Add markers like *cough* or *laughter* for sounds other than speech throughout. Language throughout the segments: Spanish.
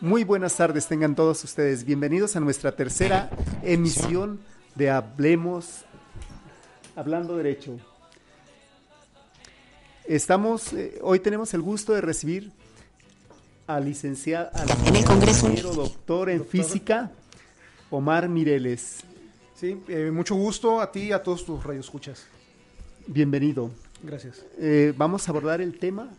Muy buenas tardes, tengan todos ustedes. Bienvenidos a nuestra tercera emisión de Hablemos, Hablando Derecho. Estamos, eh, hoy tenemos el gusto de recibir al licenciado, al ingeniero doctor en física, Omar Mireles. Sí, eh, mucho gusto a ti y a todos tus radioescuchas. Bienvenido. Gracias. Eh, vamos a abordar el tema.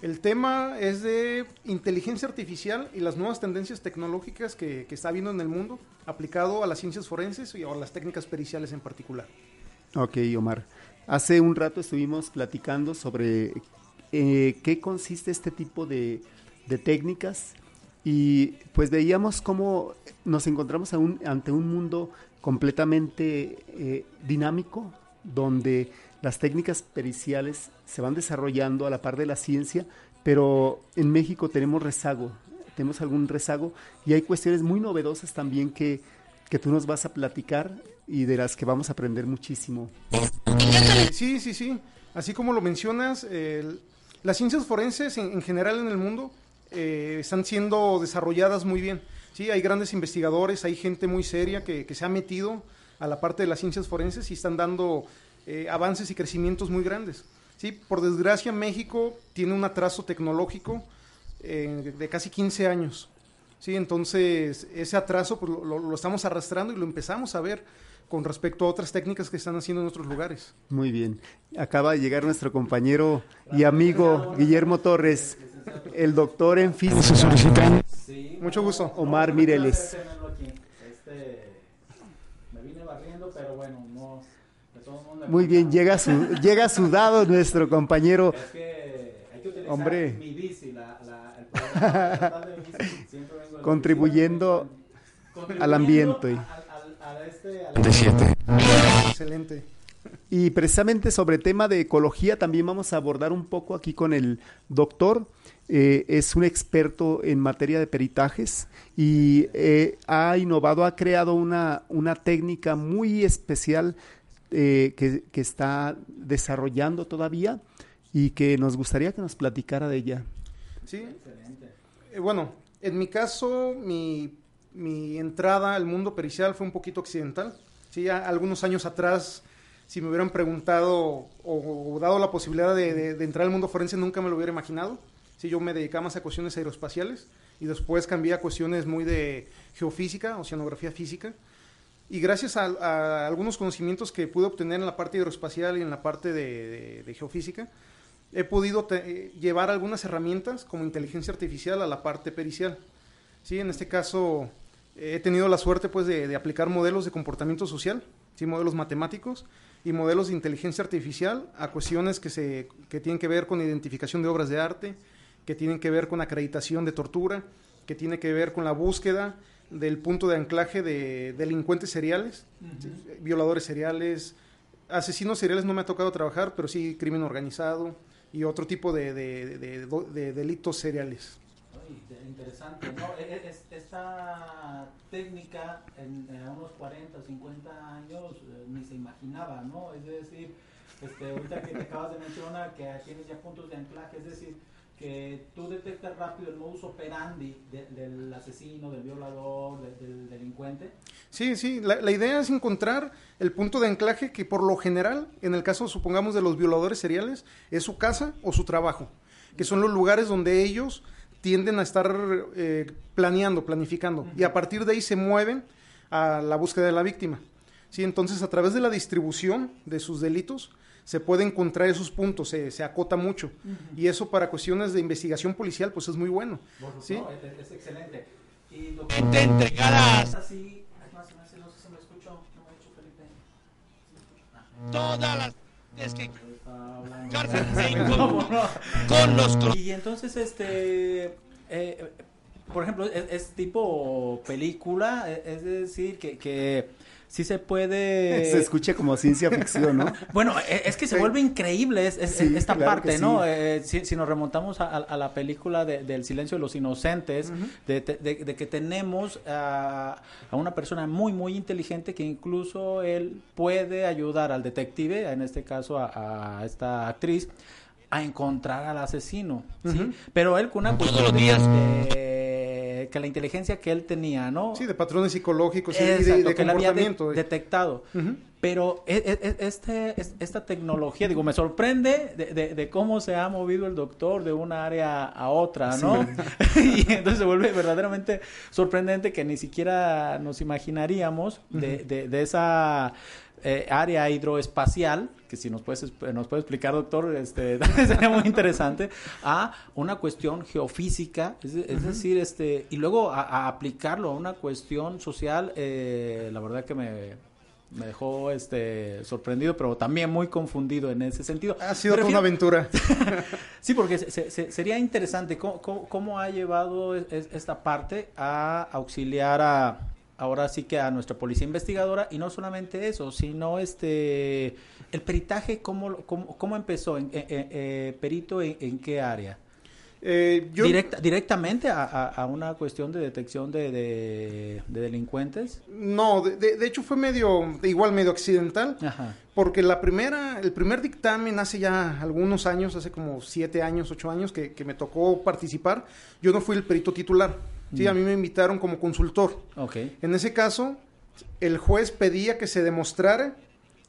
El tema es de inteligencia artificial y las nuevas tendencias tecnológicas que, que está habiendo en el mundo, aplicado a las ciencias forenses y a las técnicas periciales en particular. Ok, Omar. Hace un rato estuvimos platicando sobre eh, qué consiste este tipo de, de técnicas y pues veíamos cómo nos encontramos un, ante un mundo completamente eh, dinámico, donde las técnicas periciales se van desarrollando a la par de la ciencia, pero en México tenemos rezago, tenemos algún rezago y hay cuestiones muy novedosas también que, que tú nos vas a platicar y de las que vamos a aprender muchísimo. Sí, sí, sí. Así como lo mencionas, las ciencias forenses en, en, general en el mundo eh, están siendo desarrolladas muy bien. Sí, hay grandes investigadores, hay gente muy seria que, que se ha metido a la parte de las ciencias forenses y están dando eh, avances y crecimientos muy grandes. Sí, por desgracia México tiene un atraso tecnológico eh, de casi 15 años. Sí, entonces ese atraso pues, lo, lo, estamos arrastrando y lo empezamos a ver con respecto a otras técnicas que están haciendo en otros lugares. Muy bien. Acaba de llegar nuestro compañero y amigo Guillermo Torres, el doctor en física. Sí, Mucho gusto. Omar Mireles. Este, me vine barriendo, pero bueno, no, de todos modos Muy bien, llega, su, llega sudado nuestro compañero. Es que hay que utilizar Hombre. mi bici, la, la, el programa de bici, siempre vengo en la Contribuyendo al ambiente. Al, al, al este, Excelente. Y precisamente sobre tema de ecología también vamos a abordar un poco aquí con el doctor. Eh, es un experto en materia de peritajes y eh, ha innovado, ha creado una, una técnica muy especial eh, que, que, está desarrollando todavía y que nos gustaría que nos platicara de ella. Sí, bueno, en mi caso, mi, mi, entrada al mundo pericial fue un poquito accidental. Sí, a, algunos años atrás, si me hubieran preguntado o, dado la posibilidad de, de entrar al mundo forense, nunca me lo hubiera imaginado. Sí, yo me dedicaba más a cuestiones aeroespaciales y después cambié a cuestiones muy de geofísica, oceanografía física. Y gracias a, a, algunos conocimientos que pude obtener en la parte aeroespacial y en la parte de, de, de geofísica, he podido te, llevar algunas herramientas como inteligencia artificial a la parte pericial. Sí, en este caso he tenido la suerte pues de, de aplicar modelos de comportamiento social, sí, modelos matemáticos y modelos de inteligencia artificial a cuestiones que, se, que tienen que ver con identificación de obras de arte, que tienen que ver con acreditación de tortura, que tiene que ver con la búsqueda del punto de anclaje de delincuentes seriales, uh -huh. violadores seriales, asesinos seriales no me ha tocado trabajar, pero sí crimen organizado y otro tipo de, de, de, de delitos seriales. Interesante, ¿no? E, Es, esta técnica en, en, unos 40 o 50 años eh, ni se imaginaba, ¿no? Es decir, este, ahorita que te acabas de mencionar que tienes ya puntos de anclaje, es decir, que tú detectas rápido el modus operandi de, del asesino, del violador, de, del delincuente. Sí, sí, la, la, idea es encontrar el punto de anclaje que por lo general, en el caso supongamos de los violadores seriales, es su casa o su trabajo, que son los lugares donde ellos tienden a estar eh, planeando, planificando, uh -huh. y a partir de ahí se mueven a la búsqueda de la víctima. Sí, entonces a través de la distribución de sus delitos, se puede encontrar esos puntos, se, se acota mucho. Uh -huh. Y eso para cuestiones de investigación policial, pues es muy bueno. Bueno, ¿sí? no, es, es, excelente. Y lo que te entregarás. Así, no sé si me escucho, no me ha dicho Felipe. Todas las es que *laughs* con, con los y entonces este eh, por ejemplo es, es, tipo película es decir que, que sí se puede... *laughs* Se escucha como ciencia ficción, ¿no? *laughs* bueno, e, es que se vuelve increíble es, es- Sí, esta claro parte, ¿no? sí. Eh, si, si nos remontamos a, a la película de- del silencio de los inocentes, de, de- de- de que tenemos a, a una persona muy, muy inteligente que incluso él puede ayudar al detective, en este caso a, a esta actriz, a encontrar al asesino, ¿sí? Pero él con una Todos cuestión los días. de- que la inteligencia que él tenía, ¿no? Sí, de patrones psicológicos y de- Exacto, de, de que él había de- comportamiento. detectado. Pero e- e- e- este, es- esta tecnología, digo, me sorprende de, de- de cómo se ha movido el doctor de una área a otra, ¿no? *laughs* y entonces se vuelve verdaderamente sorprendente que ni siquiera nos imaginaríamos de esa eh, área hidroespacial, que si nos puedes, nos puede explicar, doctor, este, *laughs* sería muy interesante, a una cuestión geofísica, es, de- es decir, este, y luego a, a aplicarlo a una cuestión social, eh, la verdad que me, me dejó este sorprendido, pero también muy confundido en ese sentido. Ha sido una aventura. *laughs* Sí, porque se- se- se- sería interesante cómo, cómo- cómo ha llevado es- es- esta parte a auxiliar a ahora sí que a nuestra policía investigadora y no solamente eso, sino este el peritaje cómo cómo, cómo empezó, en, eh, perito en, en qué área. Eh, yo, Directa- directamente a, a- a una cuestión de detección de, de- de delincuentes. No, de, de- de hecho fue medio, igual medio accidental, Ajá. porque la primera, el primer dictamen hace ya algunos años, hace como siete años, ocho años que, que me tocó participar, yo no fui el perito titular, sí, a mí me invitaron como consultor. Ok. En ese caso, el juez pedía que se demostrara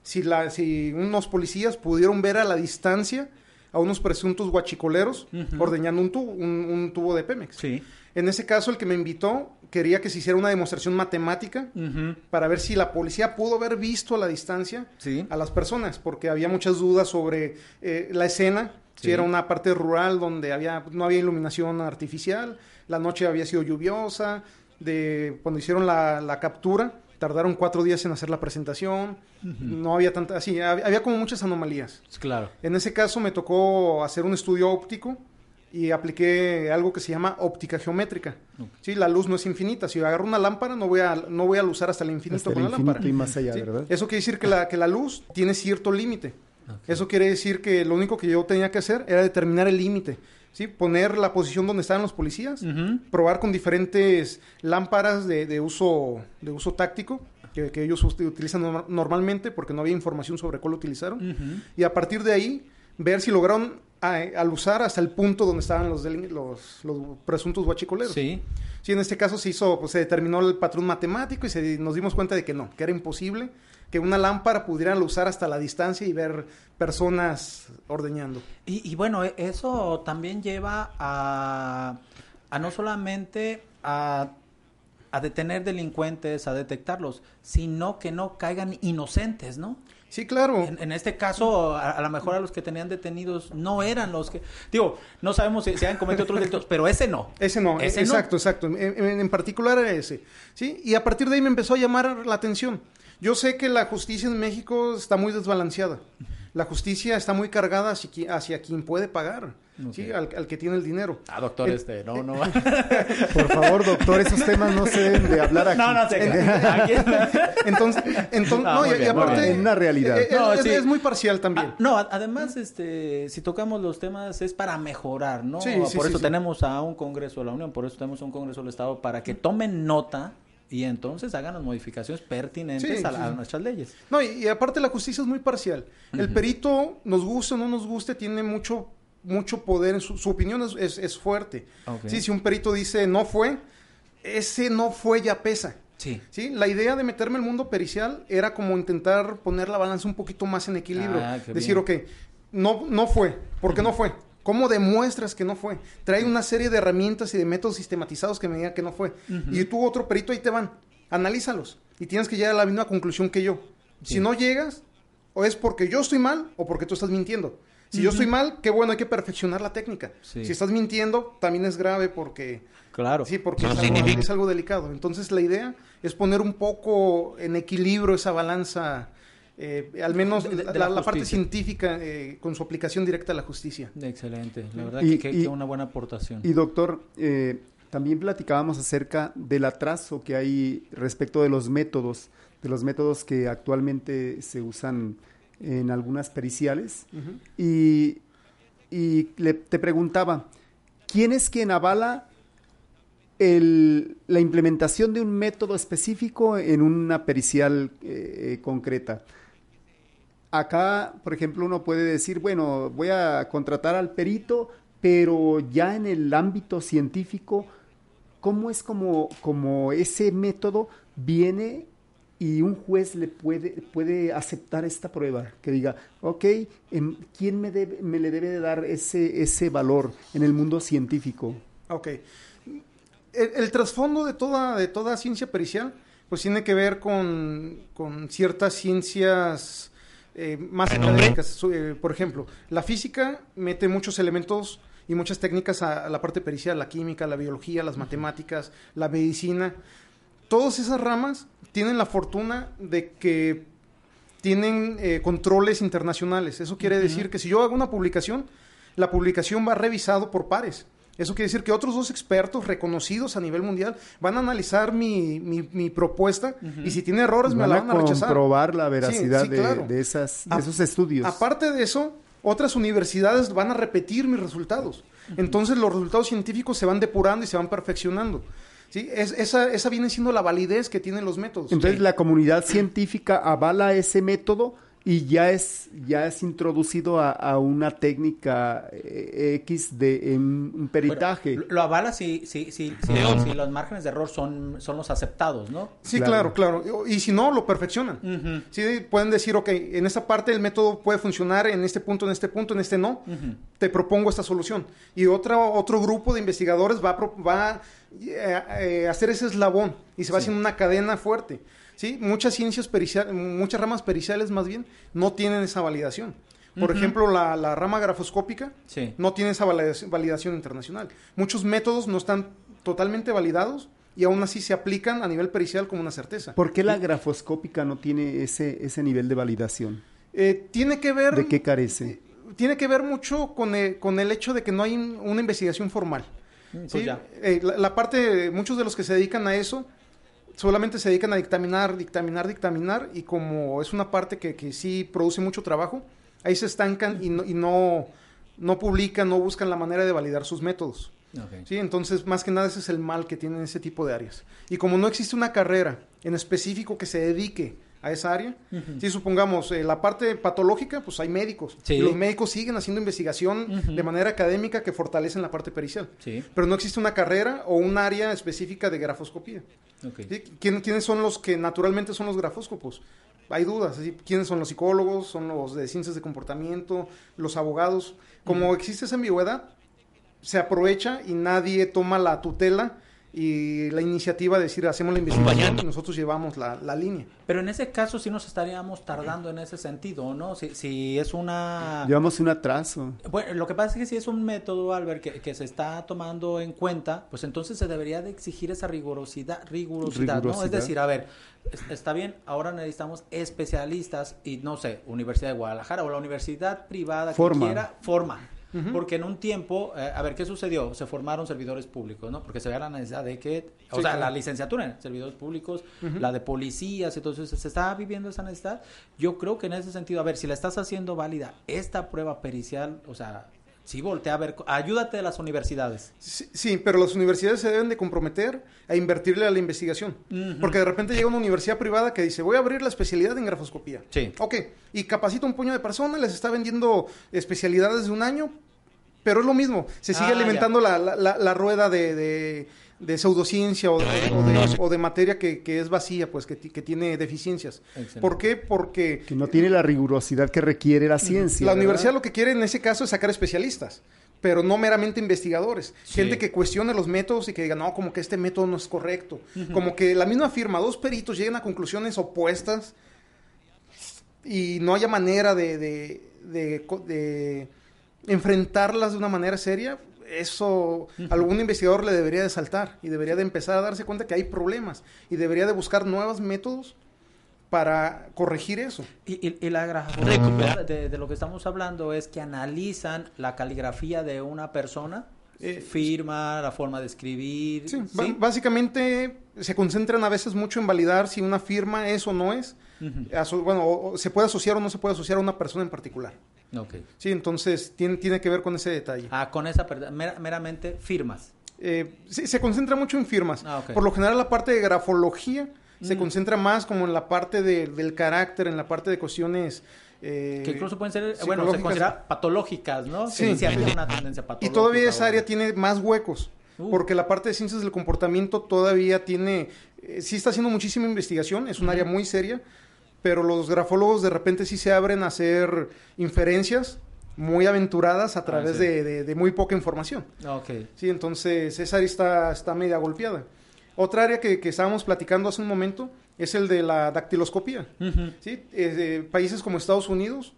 si, la, si unos policías pudieron ver a la distancia a unos presuntos guachicoleros ordeñando un tubo, un, un tubo de Pemex. Sí. En ese caso, el que me invitó quería que se hiciera una demostración matemática para ver si la policía pudo haber visto a la distancia Sí. a las personas, porque había muchas dudas sobre eh, la escena, Sí. si era una parte rural donde había no había iluminación artificial, la noche había sido lluviosa, de cuando hicieron la, la captura, tardaron cuatro días en hacer la presentación, no había tanta, así, había, había como muchas anomalías. Claro. En ese caso me tocó hacer un estudio óptico y apliqué algo que se llama óptica geométrica. Sí, la luz no es infinita. Si yo agarro una lámpara, no voy a, no voy a usar hasta el infinito Hasta con el la lámpara. y más allá, Sí, ¿verdad? Eso quiere decir que la, que la luz tiene cierto límite. Eso quiere decir que lo único que yo tenía que hacer era determinar el límite. ¿Sí? Poner la posición donde estaban los policías, probar con diferentes lámparas de, de uso, de uso táctico que, que ellos ut- utilizan norma- normalmente porque no había información sobre cuál utilizaron y a partir de ahí ver si lograron a- al usar hasta el punto donde estaban los, los, los presuntos guachicoleros. Sí. Sí, en este caso se hizo, pues se determinó el patrón matemático y se, nos dimos cuenta de que no, que era imposible que una lámpara pudiera usar hasta la distancia y ver personas ordeñando. Y, y bueno, e- eso también lleva a, a no solamente a, a detener delincuentes, a detectarlos, sino que no caigan inocentes, ¿no? Sí, claro. En, en este caso, a, a lo mejor a los que tenían detenidos no eran los que... Digo, no sabemos si, si han cometido otros delitos, pero ese no. Ese no, Ese no. exacto, exacto. En particular era ese. ¿sí? Y a partir de ahí me empezó a llamar la atención. Yo sé que la justicia en México está muy desbalanceada. La justicia está muy cargada hacia, qui- hacia quien puede pagar, ¿sí? Al, al que tiene el dinero. Ah, doctor, El- este, no, no. *laughs* Por favor, doctor, esos temas no se deben de hablar aquí. no, no sé. Aquí- Entonces, entonces Ah, no, y, aparte... En una realidad. eh, eh, No, es, sí. es muy parcial también. Ah, no, a- además, este, si tocamos los temas es para mejorar, ¿no? Sí, sí, por sí, eso sí. tenemos a un Congreso de la Unión, por eso tenemos un Congreso del Estado, para que tomen nota y entonces hagan las modificaciones pertinentes Sí, a, sí, a sí. nuestras leyes. No, y, y aparte la justicia es muy parcial. El perito, nos guste o no nos guste, tiene mucho, mucho poder, en su, su opinión es, es- es fuerte. Ok. Sí, si un perito dice no fue, ese no fue ya pesa. Sí. Sí, la idea de meterme al mundo pericial era como intentar poner la balanza un poquito más en equilibrio. Ah, Decir, ok, bien. no, no fue. ¿Por qué no fue? ¿Cómo demuestras que no fue? Trae una serie de herramientas y de métodos sistematizados que me digan que no fue. Y tú, otro perito, ahí te van. Analízalos. Y tienes que llegar a la misma conclusión que yo. Sí. Si no llegas, o es porque yo estoy mal o porque tú estás mintiendo. Si yo estoy mal, qué bueno, hay que perfeccionar la técnica. Sí. Si estás mintiendo, también es grave porque Claro. Sí, porque No es, algo, es algo delicado. Entonces la idea es poner un poco en equilibrio esa balanza, eh, al menos De- de- la, de la la parte científica eh, con su aaplicación directa a la justicia. Excelente. La verdad Y- que, que- y- que una buena aportación. Y doctor, eh, también platicábamos acerca del atraso que hay respecto de los métodos, de los métodos que actualmente se usan en algunas periciales. Y, y te preguntaba, ¿quién es quien avala el, la implementación de un método específico en una pericial eh, concreta? Acá, por ejemplo, uno puede decir, bueno, voy a contratar al perito, pero ya en el ámbito científico, ¿cómo es como, como ese método viene y un juez le puede, puede aceptar esta prueba, que diga, ok, em, ¿quién me, debe, me le debe de dar ese, ese valor en el mundo científico? Ok. El, trasfondo de toda, de toda ciencia pericial, pues tiene que ver con, con ciertas ciencias eh, más académicas. Eh, por ejemplo, la física mete muchos elementos y muchas técnicas a, a la parte pericial, la química, la biología, las matemáticas, la medicina todas esas ramas tienen la fortuna de que tienen eh, controles internacionales. Eso quiere decir que si yo hago una publicación, la publicación va revisado por pares. Eso quiere decir que otros dos expertos reconocidos a nivel mundial van a analizar mi, mi, propuesta y si tiene errores me la van a, rechazar. comprobar la veracidad de, esas, esos estudios. Aparte de eso, otras universidades van a repetir mis resultados. Entonces los resultados científicos se van depurando y se van perfeccionando. ¿sí? Es, esa, esa viene siendo la validez que tienen los métodos. Entonces la comunidad científica avala ese método y ya es ya es introducido a, una técnica eh, X de un peritaje. lo avala si, si, si, si, los márgenes de error son, son los aceptados, ¿no? Sí, claro, claro. Y si no, lo perfeccionan. Sí, pueden decir, ok, en esta parte el método puede funcionar, en este punto, en este punto, en este no. Te propongo esta solución. Y otra, otro grupo de investigadores va, va eh, eh, hacer ese eslabón y se va haciendo una cadena fuerte. ¿Sí? Muchas ciencias periciales, muchas ramas periciales más bien, no tienen esa validación. Por ejemplo, la, rama grafoscópica no tiene esa validación, internacional. Muchos métodos no están totalmente validados y aún así se aplican a nivel pericial como una certeza. ¿Por qué la grafoscópica no tiene ese, ese nivel de validación? Eh, tiene que ver... ¿De qué carece? tiene que ver mucho con el, con el hecho de que no hay una investigación formal. Mm, pues eh, la, parte, muchos de los que se dedican a eso, solamente se dedican a dictaminar, dictaminar, dictaminar, y como es una parte que, que sí produce mucho trabajo, ahí se estancan y no, y no, no publican, no buscan la manera de validar sus métodos. Sí, entonces, más que nada, ese es el mal que tienen ese tipo de áreas. Y como no existe una carrera en específico que se dedique a esa área. Si supongamos eh, la parte patológica, pues hay médicos. Y los médicos siguen haciendo investigación de manera académica que fortalecen la parte pericial. Pero no existe una carrera o un área específica de grafoscopía. ¿Quiénes son los que naturalmente son los grafóscopos? Hay dudas. ¿Quiénes son los psicólogos? ¿Son los de ciencias de comportamiento? ¿Los abogados? Como existe esa ambigüedad, se aprovecha y nadie toma la tutela y la iniciativa de decir hacemos la investigación y nosotros llevamos la, la, línea. Pero en ese caso sí nos estaríamos tardando en ese sentido, ¿no? Si, si es una... Llevamos un atraso. Bueno, lo que pasa es que si es un método, Albert, que, que se está tomando en cuenta, pues entonces se debería de exigir esa rigurosidad, rigurosidad, ¿no? Es decir, a ver, está bien, ahora necesitamos especialistas y no sé, Universidad de Guadalajara o la universidad privada que quiera, forma porque en un tiempo, eh, a ver, ¿qué sucedió? Se formaron servidores públicos, ¿no? Porque se veía la necesidad de que, o sea, la licenciatura en servidores públicos, la de policías, entonces se estaba viviendo esa necesidad. Yo creo que en ese sentido, a ver, si la estás haciendo válida esta prueba pericial, o sea, Sí, voltea a ver, ayúdate de las universidades. Sí, pero las universidades se deben de comprometer a invertirle a la investigación. Porque de repente llega una universidad privada que dice, voy a abrir la especialidad en grafoscopía. Sí. Ok, y capacita un puño de personas, les está vendiendo especialidades de un año, pero es lo mismo, se sigue ah, alimentando la, la, rueda de de pseudociencia o de, o de, materia que, que, es vacía, pues que, que tiene deficiencias. ¿Por qué? Porque... Que no tiene la rigurosidad que requiere la ciencia. La universidad lo que quiere en ese caso es sacar especialistas pero no meramente investigadores. Gente que cuestione los métodos y que diga, no, como que este método no es correcto. Como que la misma firma, dos peritos lleguen a conclusiones opuestas y no haya manera de, de, de enfrentarlas de una manera seria, eso algún investigador le debería de saltar y debería de empezar a darse cuenta que hay problemas y debería de buscar nuevos métodos para corregir eso. Y, la grafía de, lo que estamos hablando es que analizan la caligrafía de una persona Eh, firma, la forma de escribir. Sí, básicamente se concentran a veces mucho en validar si una firma es o no es. bueno, se puede asociar o no se puede asociar a una persona en particular. Okay. Sí, entonces tiene, tiene que ver con ese detalle. Ah, con esa, meramente firmas. Eh, sí, se concentra mucho en firmas. Ah, Por lo general la parte de grafología se mm. concentra más como en la parte del carácter, en la parte de cuestiones... Eh, que incluso pueden ser, bueno, se considera patológicas, ¿no? Sí. sí una tendencia patológica. Y todavía esa área tiene más huecos. Uh. Porque la parte de ciencias del comportamiento todavía tiene, eh, sí está haciendo muchísima investigación, es un área muy seria, pero los grafólogos de repente sí se abren a hacer inferencias muy aventuradas a ah, través de, muy poca información. Okay. Sí, entonces esa área está, está media golpeada. Otra área que, estábamos platicando hace un momento es el de la dactiloscopía. ¿sí? Eh, países como Estados Unidos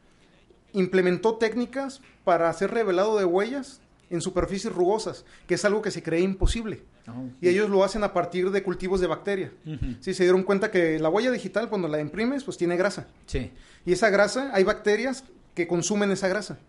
implementó técnicas para hacer revelado de huellas en superficies rugosas, que es algo que se cree imposible. Ah, y ellos lo hacen a partir de cultivos de bacteria. Sí, se dieron cuenta que la huella digital, cuando la imprimes, pues tiene grasa. Sí. Y esa grasa, hay bacterias que consumen esa grasa.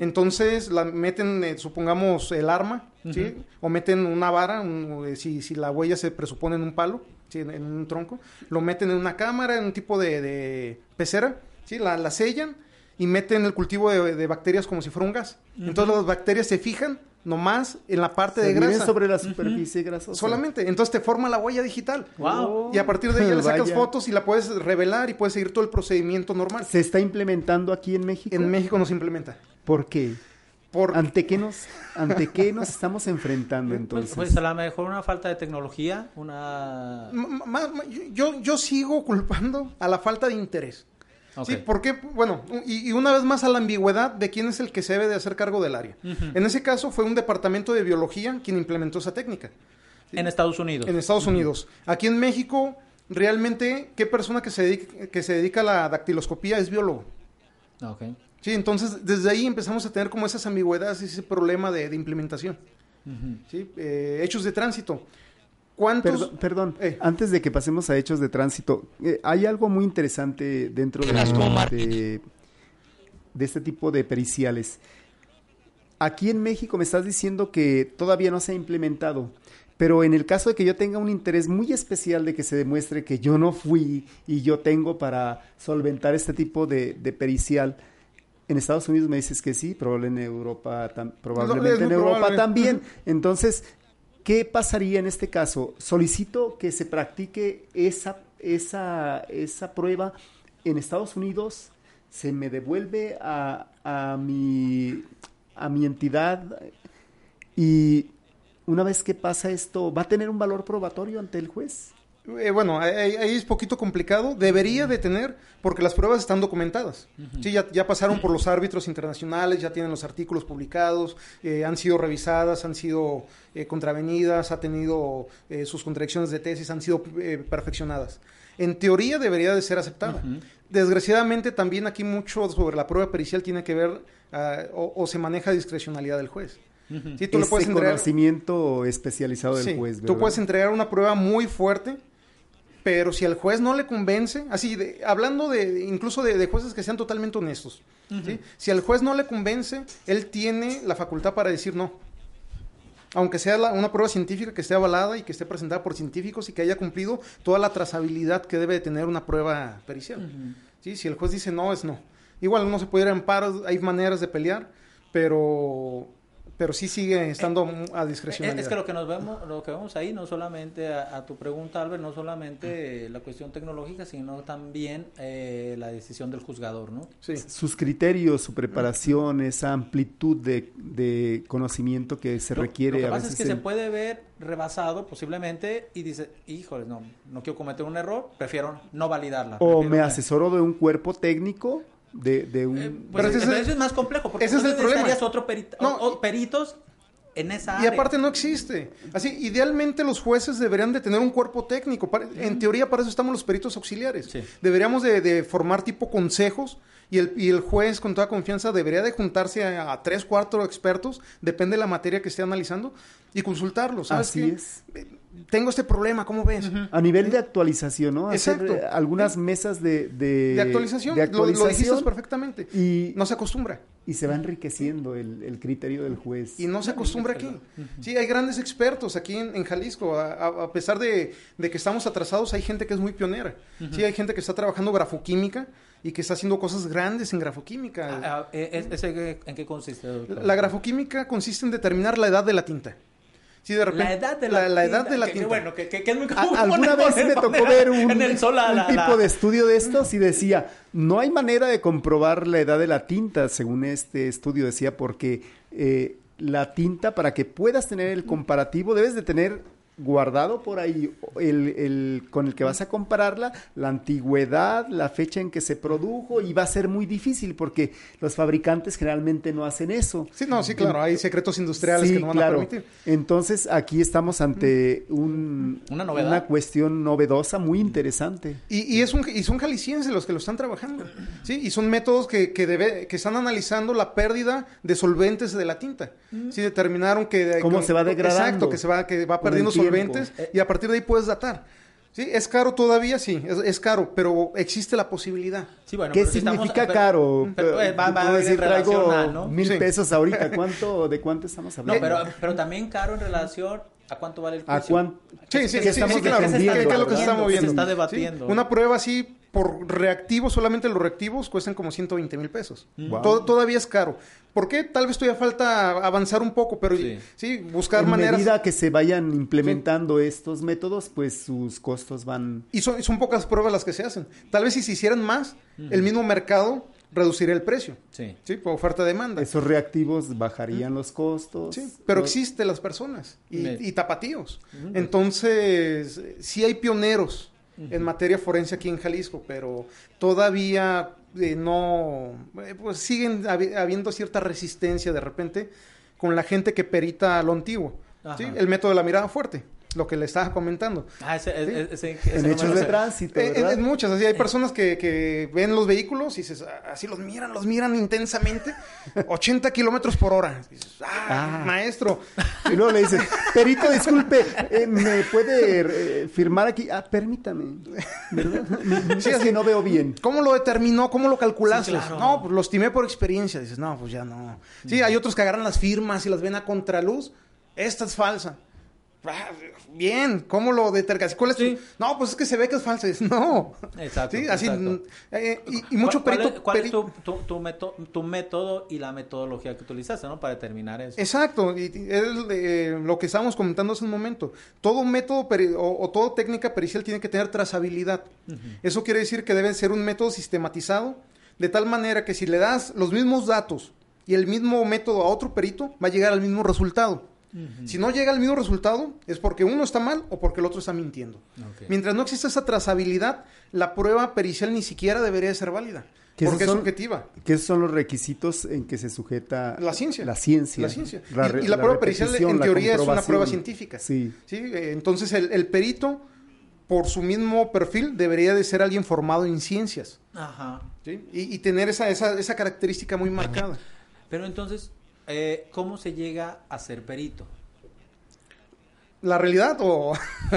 Entonces la meten, eh, supongamos, el arma, ¿sí? O meten una vara, eh, si, si, la huella se presupone en un palo, ¿sí? en, un tronco, lo meten en una cámara, en un tipo de, pecera, ¿sí? La, la, sellan y meten el cultivo de, bacterias como si fuera un gas. Entonces las bacterias se fijan nomás en la parte de grasa. sobre la superficie grasosa. Solamente. Entonces te forma la huella digital. Wow. Y a partir de ahí le sacas fotos y la puedes revelar y puedes seguir todo el procedimiento normal. ¿Se está implementando aquí en México? En México no se implementa. ¿Por qué? Por... ¿Ante, qué nos, ¿Ante qué nos estamos enfrentando pues, entonces? Pues, a lo mejor una falta de tecnología, una... yo, yo sigo *laughs* culpando a la falta de interés. Sí, porque, bueno, y, una vez más a la ambigüedad de quién es el que se debe de hacer cargo del área. En ese caso fue un departamento de biología quien implementó esa técnica. En Estados Unidos. En Estados Unidos. Aquí en México, realmente, ¿qué persona que se dedica, que se dedica a la dactiloscopía es biólogo? Okay. Sí, entonces desde ahí empezamos a tener como esas ambigüedades y ese problema de, implementación. ¿sí? Eh, hechos de tránsito. ¿Cuántos? Perdón, eh. antes de que pasemos a hechos de tránsito, eh, hay algo muy interesante dentro de, de, este tipo de periciales. Aquí en México me estás diciendo que todavía no se ha implementado, pero en el caso de que yo tenga un interés muy especial de que se demuestre que yo no fui y yo tengo para solventar este tipo de, de pericial, en Estados Unidos me dices que sí, probablemente en Europa, probablemente en Europa también. Entonces, ¿qué pasaría en este caso? Solicito que se practique esa, esa, esa prueba en Estados Unidos, se me devuelve a, a, mi, a mi entidad y una vez que pasa esto, ¿va a tener un valor probatorio ante el juez? Eh, bueno, ahí, es poquito complicado. Debería de tener, porque las pruebas están documentadas. Sí, ya, ya, pasaron por los árbitros internacionales, ya tienen los artículos publicados, eh, han sido revisadas, han sido eh, contravenidas, ha tenido sus contradicciones de tesis, han sido perfeccionadas. En teoría debería de ser aceptada. Desgraciadamente también aquí mucho sobre la prueba pericial tiene que ver ah, o, se maneja discrecionalidad del juez. Sí, tú puedes conocimiento especializado del juez. Tú puedes entregar una prueba muy fuerte pero si al juez no le convence, así, de, hablando de incluso de, jueces que sean totalmente honestos, si al juez no le convence, él tiene la facultad para decir no. Aunque sea una prueba científica que esté avalada y que esté presentada por científicos y que haya cumplido toda la trazabilidad que debe tener una prueba pericial. Si el juez dice no, es no. Igual no se puede ir en paro, hay maneras de pelear, pero pero sí sigue estando a discreción. Es que lo que nos vemos, lo que vemos ahí, no solamente a, tu pregunta, Albert, no solamente la cuestión tecnológica, sino también eh, la decisión del juzgador, ¿no? Sí. Sus criterios, su preparación, esa amplitud de, conocimiento que se requiere. Lo que pasa es que se puede ver rebasado posiblemente y dice, híjole, no, no quiero cometer un error, prefiero no validarla. O me asesoro de un cuerpo técnico de, de un... Eh, pues, pero, ese, eso es más complejo, porque ese es el problema. otro no, peritos en esa área. Y aparte no existe. Así, idealmente los jueces deberían de tener un cuerpo técnico. en teoría para eso estamos los peritos auxiliares. Deberíamos de, formar tipo consejos y el, y el juez con toda confianza debería de juntarse a, tres, cuatro expertos, depende de la materia que esté analizando, y consultarlos. Así es. Tengo este problema, ¿cómo ves? A nivel de actualización, ¿no? Exacto. eh, algunas mesas de, de, De actualización, de lo- Lo, dijiste perfectamente. y, No se acostumbra. y se va enriqueciendo el, el criterio del juez. Y no se acostumbra aquí. Sí, hay grandes expertos aquí en, en Jalisco. A, a- a pesar de, de que estamos atrasados, hay gente que es muy pionera. Sí, hay gente que está trabajando grafoquímica y que está haciendo cosas grandes en grafoquímica. Ah, ah, eh, es- ese qué- ¿En qué consiste, doctor? La grafoquímica consiste en determinar la edad de la tinta. Sí, de repente, La edad de la, la, edad tinta, de la que- tinta. bueno, que, que- que es muy A- común alguna vez me tocó ver un, en el sol la- un la- tipo de estudio de estos y decía, no hay manera de comprobar la edad de la tinta, según este estudio decía, porque eh, la tinta, para que puedas tener el comparativo, debes de tener guardado por ahí el, el- con el que vas a compararla, la antigüedad, la fecha en que se produjo, y va a ser muy difícil porque los fabricantes generalmente no hacen eso. Sí, no, sí, claro. Hay secretos industriales Sí, que no van claro. a permitir. Entonces aquí estamos ante un, Una novedad. cuestión novedosa muy interesante. Y, y es un, y son jaliscienses los que lo están trabajando. ¿sí? Y son métodos que, que, debe- que están analizando la pérdida de solventes de la tinta. Sí, determinaron que... Cómo que- se va degradando Exacto, que se va, que va perdiendo tiempo. Solventes y a partir de ahí puedes datar. ¿Sí? ¿Es caro todavía? Sí, es, es caro, pero existe la posibilidad. Sí, bueno, ¿Qué pero si estamos- significa pero- caro? pero, eh, va- va a en decir, traigo a, ¿no? mil Sí. pesos ahorita. *laughs* ¿Cuánto, ¿De cuánto estamos No, hablando? pero, pero también caro en relación a cuánto vale el ¿A juicio. cuánto? Sí, ¿Qué- sí, sí, estamos- sí, qué claro. ¿Qué- es lo que se está moviendo? Se está Sí. debatiendo. Una prueba así por reactivos, solamente los reactivos cuestan como 120 mil pesos. Wow. Todo- todavía es caro. ¿Por qué? Tal vez todavía falta avanzar un poco, pero Sí. sí, buscar En maneras. medida que se vayan implementando estos métodos, pues sus costos van... Y son, y son pocas pruebas las que se hacen. Tal vez si se hicieran más, el mismo mercado reduciría el precio. Sí. Sí, por oferta-demanda. Esos reactivos bajarían los costos. Sí, pero existen las personas y, Me- y tapatíos. Entonces, sí hay pioneros en materia forense aquí en Jalisco, pero todavía eh, no, eh, pues siguen habi- habiendo cierta resistencia de repente con la gente que perita lo antiguo. ¿sí? El método de la mirada fuerte, lo que le estaba comentando. Ah, ese, Sí. ese- ese- ese En hechos de tránsito, Eh, en- ¿verdad? en muchas, así hay personas que, que ven los vehículos y dices, "Ah, así los miran, los miran intensamente, *laughs* 80 kilómetros por hora. Y dices, ah, Ah. maestro, Y luego le dice, perito, disculpe, eh, ¿me puede eh, firmar aquí? Ah, permítame. ¿Verdad? *laughs* Sí, así- que no veo bien. ¿Cómo lo determinó? ¿Cómo lo calculaste? Sí, claro. No, pues lo estimé por experiencia. Dices, no, pues ya no. Sí, hay otros que agarran las firmas y las ven a contraluz. Esta es falsa. Ah, bien, ¿cómo lo determinas? ¿Cuál es tu- Sí. No, pues es que se ve que es. Dices, no. Exacto, Sí, así. exacto. mm, eh, y, y mucho ¿Cuál- perito. ¿Cuál, es, peri- cuál es tu, tu, tu meto- tu método y la metodología que utilizaste, ¿no? Para determinar eso. Exacto, y, y es eh, lo que estábamos comentando hace un momento. Todo método peri- o, o toda técnica pericial tiene que tener trazabilidad. Eso quiere decir que debe ser un método sistematizado, de tal manera que si le das los mismos datos y el mismo método a otro perito, va a llegar al mismo resultado. Si no llega al mismo resultado, es porque uno está mal o porque el otro está mintiendo. Mientras no exista esa trazabilidad, la prueba pericial ni siquiera debería de ser válida, porque es subjetiva. ¿Qué son los requisitos en que se sujeta La ciencia. La ciencia. La ciencia. La y, re- y la, prueba pericial, en teoría, es una prueba científica. Sí. ¿sí? Entonces, el, el perito, por su mismo perfil, debería de ser alguien formado en ciencias. Ajá. ¿sí? Y, y tener esa, esa, esa característica muy marcada. Pero entonces, eh, ¿cómo se llega a ser perito? ¿La realidad o...?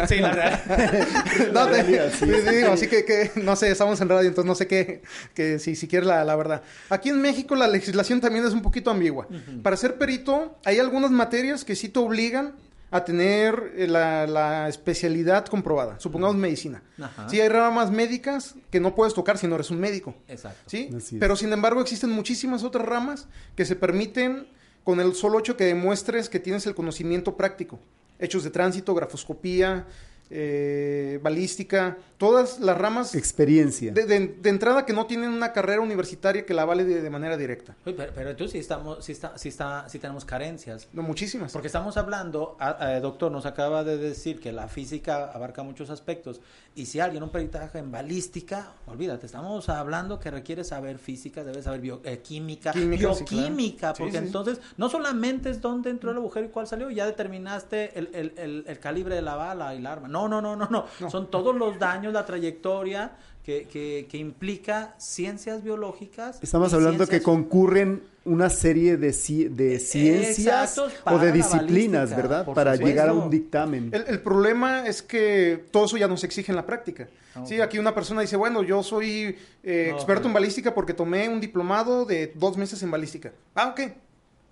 Sí, la realidad. *laughs* no, te- realidad, sí. sí, sí, digo, así que, que, no sé, estamos en radio, entonces no sé qué, que si, si quieres la, la verdad. Aquí en México la legislación también es un poquito ambigua. Para ser perito, hay algunas materias que sí te obligan a tener eh, la, la especialidad comprobada. Supongamos medicina. Ajá. Sí, hay ramas médicas que no puedes tocar si no eres un médico. Exacto. ¿sí? Pero sin embargo existen muchísimas otras ramas que se permiten con el solo hecho que demuestres que tienes el conocimiento práctico. Hechos de tránsito, grafoscopía, eh, balística, todas las ramas Experiencia. de, de- de entrada que no tienen una carrera universitaria que la vale de, de manera directa. Uy, pero, pero entonces sí, estamos, sí, está, sí, está, sí tenemos carencias. No, muchísimas. Porque estamos hablando, a- a- doctor, nos acaba de decir que la física abarca muchos aspectos. Y si alguien un peritaje en balística, olvídate, estamos hablando que requiere saber física, debe saber bio- eh, química, Química, sí, claro. bioquímica, porque sí, sí. entonces no solamente es dónde entró el agujero y cuál salió, ya determinaste el, el- el- el calibre de la bala y la arma. No, No, no, no, no, no. Son todos los daños, la trayectoria que, que, que implica ciencias biológicas. Estamos hablando que concurren una serie de, de ciencias o de disciplinas, ¿verdad? Para llegar a un dictamen. El, problema es que todo eso ya nos exige en la práctica. Ah, sí, aquí una persona dice, bueno, yo soy eh, experto en balística porque tomé un diplomado de dos meses en balística. Ah, ok,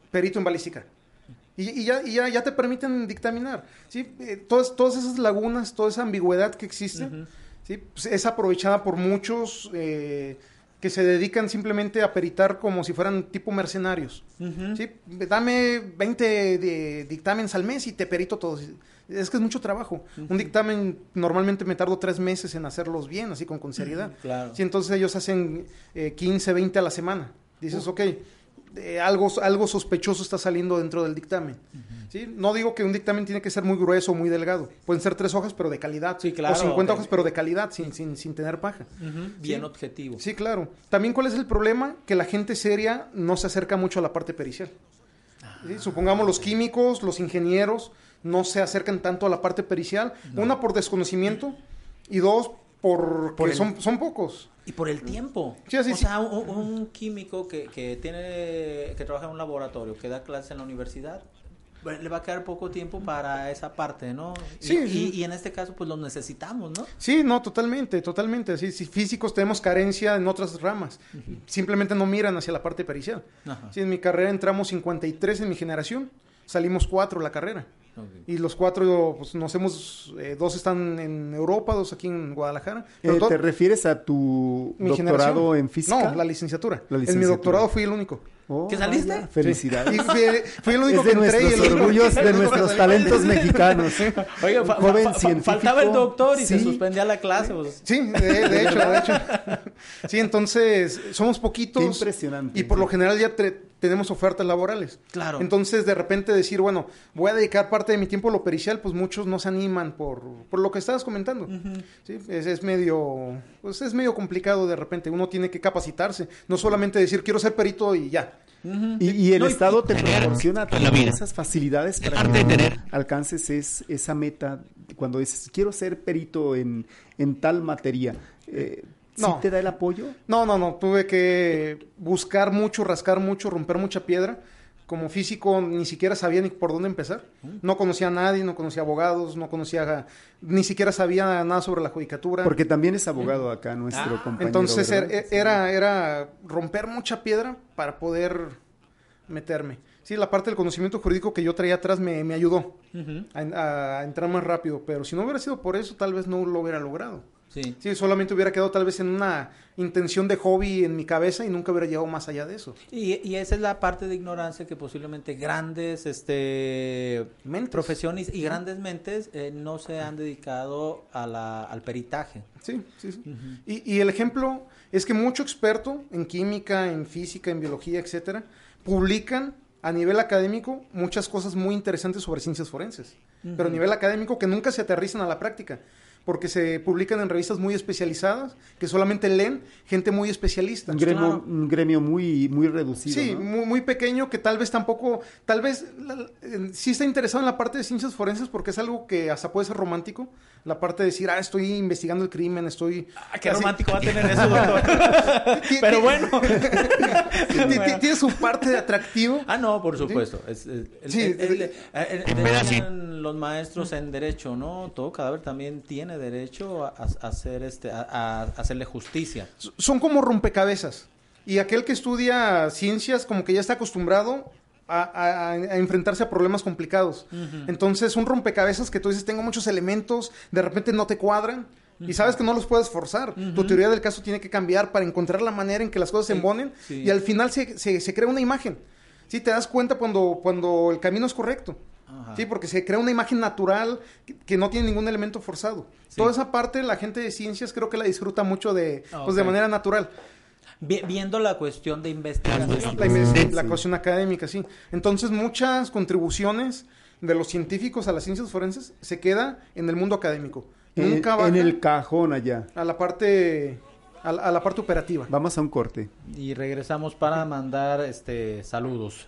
perito en balística. Y, ya, ya, ya, te permiten dictaminar. ¿sí? Eh, todas, todas esas lagunas, toda esa ambigüedad que existe, ¿sí? Pues es aprovechada por muchos eh, que se dedican simplemente a peritar como si fueran tipo mercenarios. ¿sí? Dame 20 de dictámenes al mes y te perito todos. Es que es mucho trabajo. Un dictamen normalmente me tardo tres meses en hacerlos bien, así con, con seriedad. Claro. Sí, entonces ellos hacen eh, 15, 20 a la semana. Dices, ok, algo, algo sospechoso está saliendo dentro del dictamen. ¿sí? No digo que un dictamen tiene que ser muy grueso o muy delgado. Pueden ser tres hojas, pero de calidad. Sí, claro, o 50 hojas, pero de calidad, sin, sin, sin tener paja. Bien objetivo. Sí, claro. También, ¿cuál es el problema? Que la gente seria no se acerca mucho a la parte pericial. Supongamos los químicos, los ingenieros, no se acercan tanto a la parte pericial. Una, por desconocimiento. Y dos, porque son, son pocos. Y por el tiempo. o sea, un, químico que, que, tiene, que trabaja en un laboratorio, que da clases en la universidad, le va a quedar poco tiempo para esa parte, ¿no? Sí, y, en este caso, pues lo necesitamos, ¿no? Sí, no, totalmente, totalmente. Sí, si físicos tenemos carencia en otras ramas, simplemente no miran hacia la parte pericial. Sí, en mi carrera entramos 53 en mi generación, salimos cuatro la carrera. Y los cuatro, pues nos hemos, eh, dos están en Europa, dos aquí en Guadalajara. Eh, ¿Te refieres a tu doctorado en física? No, la licenciatura. En mi doctorado fui el único. Oh, ¿Qué saliste? Felicidades. Y fui, el único es de nuestros orgullos, de nuestros talentos mexicanos. Oiga, joven faltaba el doctor y se suspendía la clase. Pues. Sí, de, hecho, de hecho. *laughs* Sí, entonces somos poquitos. Qué impresionante. Y por lo general ya tenemos ofertas laborales. Claro. Entonces, de repente decir, bueno, voy a dedicar parte de mi tiempo a lo pericial, pues muchos no se animan por, por lo que estabas comentando. Sí, es, es, medio, pues es medio complicado de repente. Uno tiene que capacitarse. No solamente decir, quiero ser perito y ya y, el Estado te proporciona esas facilidades para que alcances es, esa meta. Cuando dices, quiero ser perito en, tal materia, eh, ¿sí te da el apoyo? No, no, no. Tuve que buscar mucho, rascar mucho, romper mucha piedra. Como físico ni siquiera sabía ni por dónde empezar. No conocía a nadie, no conocía abogados, no conocía, ni siquiera sabía nada sobre la judicatura. Porque también es abogado acá nuestro ah. compañero. Entonces era, era romper mucha piedra para poder meterme. Sí, la parte del conocimiento jurídico que yo traía atrás me, me ayudó a, entrar más rápido, pero si no hubiera sido por eso, tal vez no lo hubiera logrado. Sí. sí, solamente hubiera quedado tal vez en una intención de hobby en mi cabeza y nunca hubiera llegado más allá de eso. Y, y esa es la parte de ignorancia que posiblemente grandes este, profesiones y grandes mentes eh, no se han dedicado a la, al peritaje. Sí, sí, sí. y, y el ejemplo es que mucho experto en química, en física, en biología, etcétera, publican a nivel académico muchas cosas muy interesantes sobre ciencias forenses, pero a nivel académico que nunca se aterrizan a la práctica porque se publican en revistas muy especializadas que solamente leen gente muy especialista. Un gremio, muy, muy reducido. Sí, muy, pequeño que tal vez tampoco, tal vez sí está interesado en la parte de ciencias forenses porque es algo que hasta puede ser romántico. La parte de decir, ah, estoy investigando el crimen, estoy... Ah, qué romántico va a tener eso, doctor. *laughs* Pero bueno. Tiene su parte de atractivo. Ah, no, por supuesto. sí. los maestros en derecho, ¿no? Todo cadáver también tiene derecho a, hacer este, a, hacerle justicia. Son como rompecabezas. Y aquel que estudia ciencias como que ya está acostumbrado a, enfrentarse a problemas complicados. Entonces, un rompecabezas que tú dices, tengo muchos elementos, de repente no te cuadran. Y sabes que no los puedes forzar. Tu teoría del caso tiene que cambiar para encontrar la manera en que las cosas se embonen. Y al final se, se, crea una imagen. Sí, te das cuenta cuando, cuando el camino es correcto. Sí, porque se crea una imagen natural que, no tiene ningún elemento forzado. Toda esa parte la gente de ciencias creo que la disfruta mucho de, pues, de manera natural. Viendo la cuestión de investigación. La, cuestión académica, sí. Entonces muchas contribuciones de los científicos a las ciencias forenses se queda en el mundo académico. Nunca va en el cajón allá. A la parte a la, parte operativa. Vamos a un corte. Y regresamos para mandar este saludos.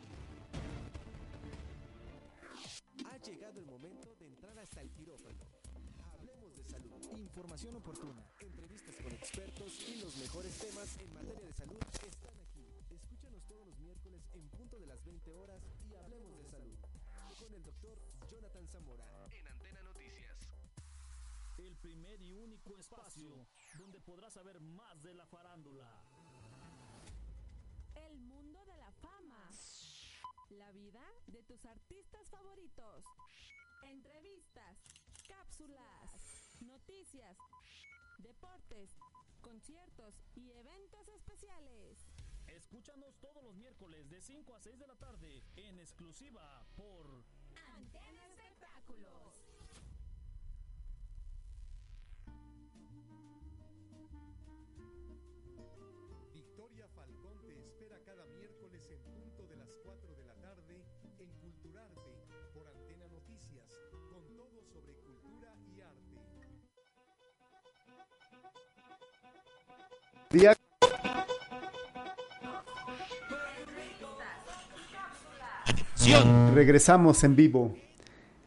Información oportuna, entrevistas con expertos y los mejores temas en materia de salud están aquí. Escúchanos todos los miércoles en punto de las 20 horas y hablemos de salud. Con el doctor Jonathan Zamora en Antena Noticias. El primer y único espacio donde podrás saber más de la farándula. El mundo de la fama. La vida de tus artistas favoritos. Entrevistas, cápsulas, noticias, deportes, conciertos y eventos especiales. Escúchanos todos los miércoles de 5 a 6 de la tarde en exclusiva por Antena Espectáculos. Victoria Falcón te espera cada miércoles en punto de las 4 de la tarde en Culturarte por Antena Noticias, con todo sobre Día- Regresamos en vivo.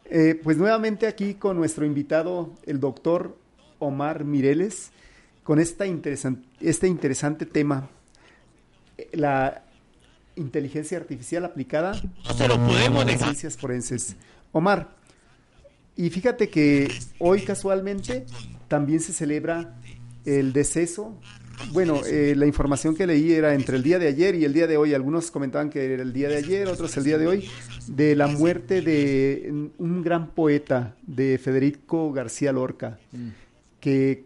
Eh, pues nuevamente aquí con nuestro invitado, el doctor Omar Mireles, con esta interesan- este interesante tema, eh, la inteligencia artificial aplicada se lo podemos a las ciencias forenses. Omar, y fíjate que hoy casualmente también se celebra el deceso. Bueno, eh, la información que leí era entre el día de ayer y el día de hoy. Algunos comentaban que era el día de ayer, otros el día de hoy, de la muerte de un gran poeta, de Federico García Lorca, que,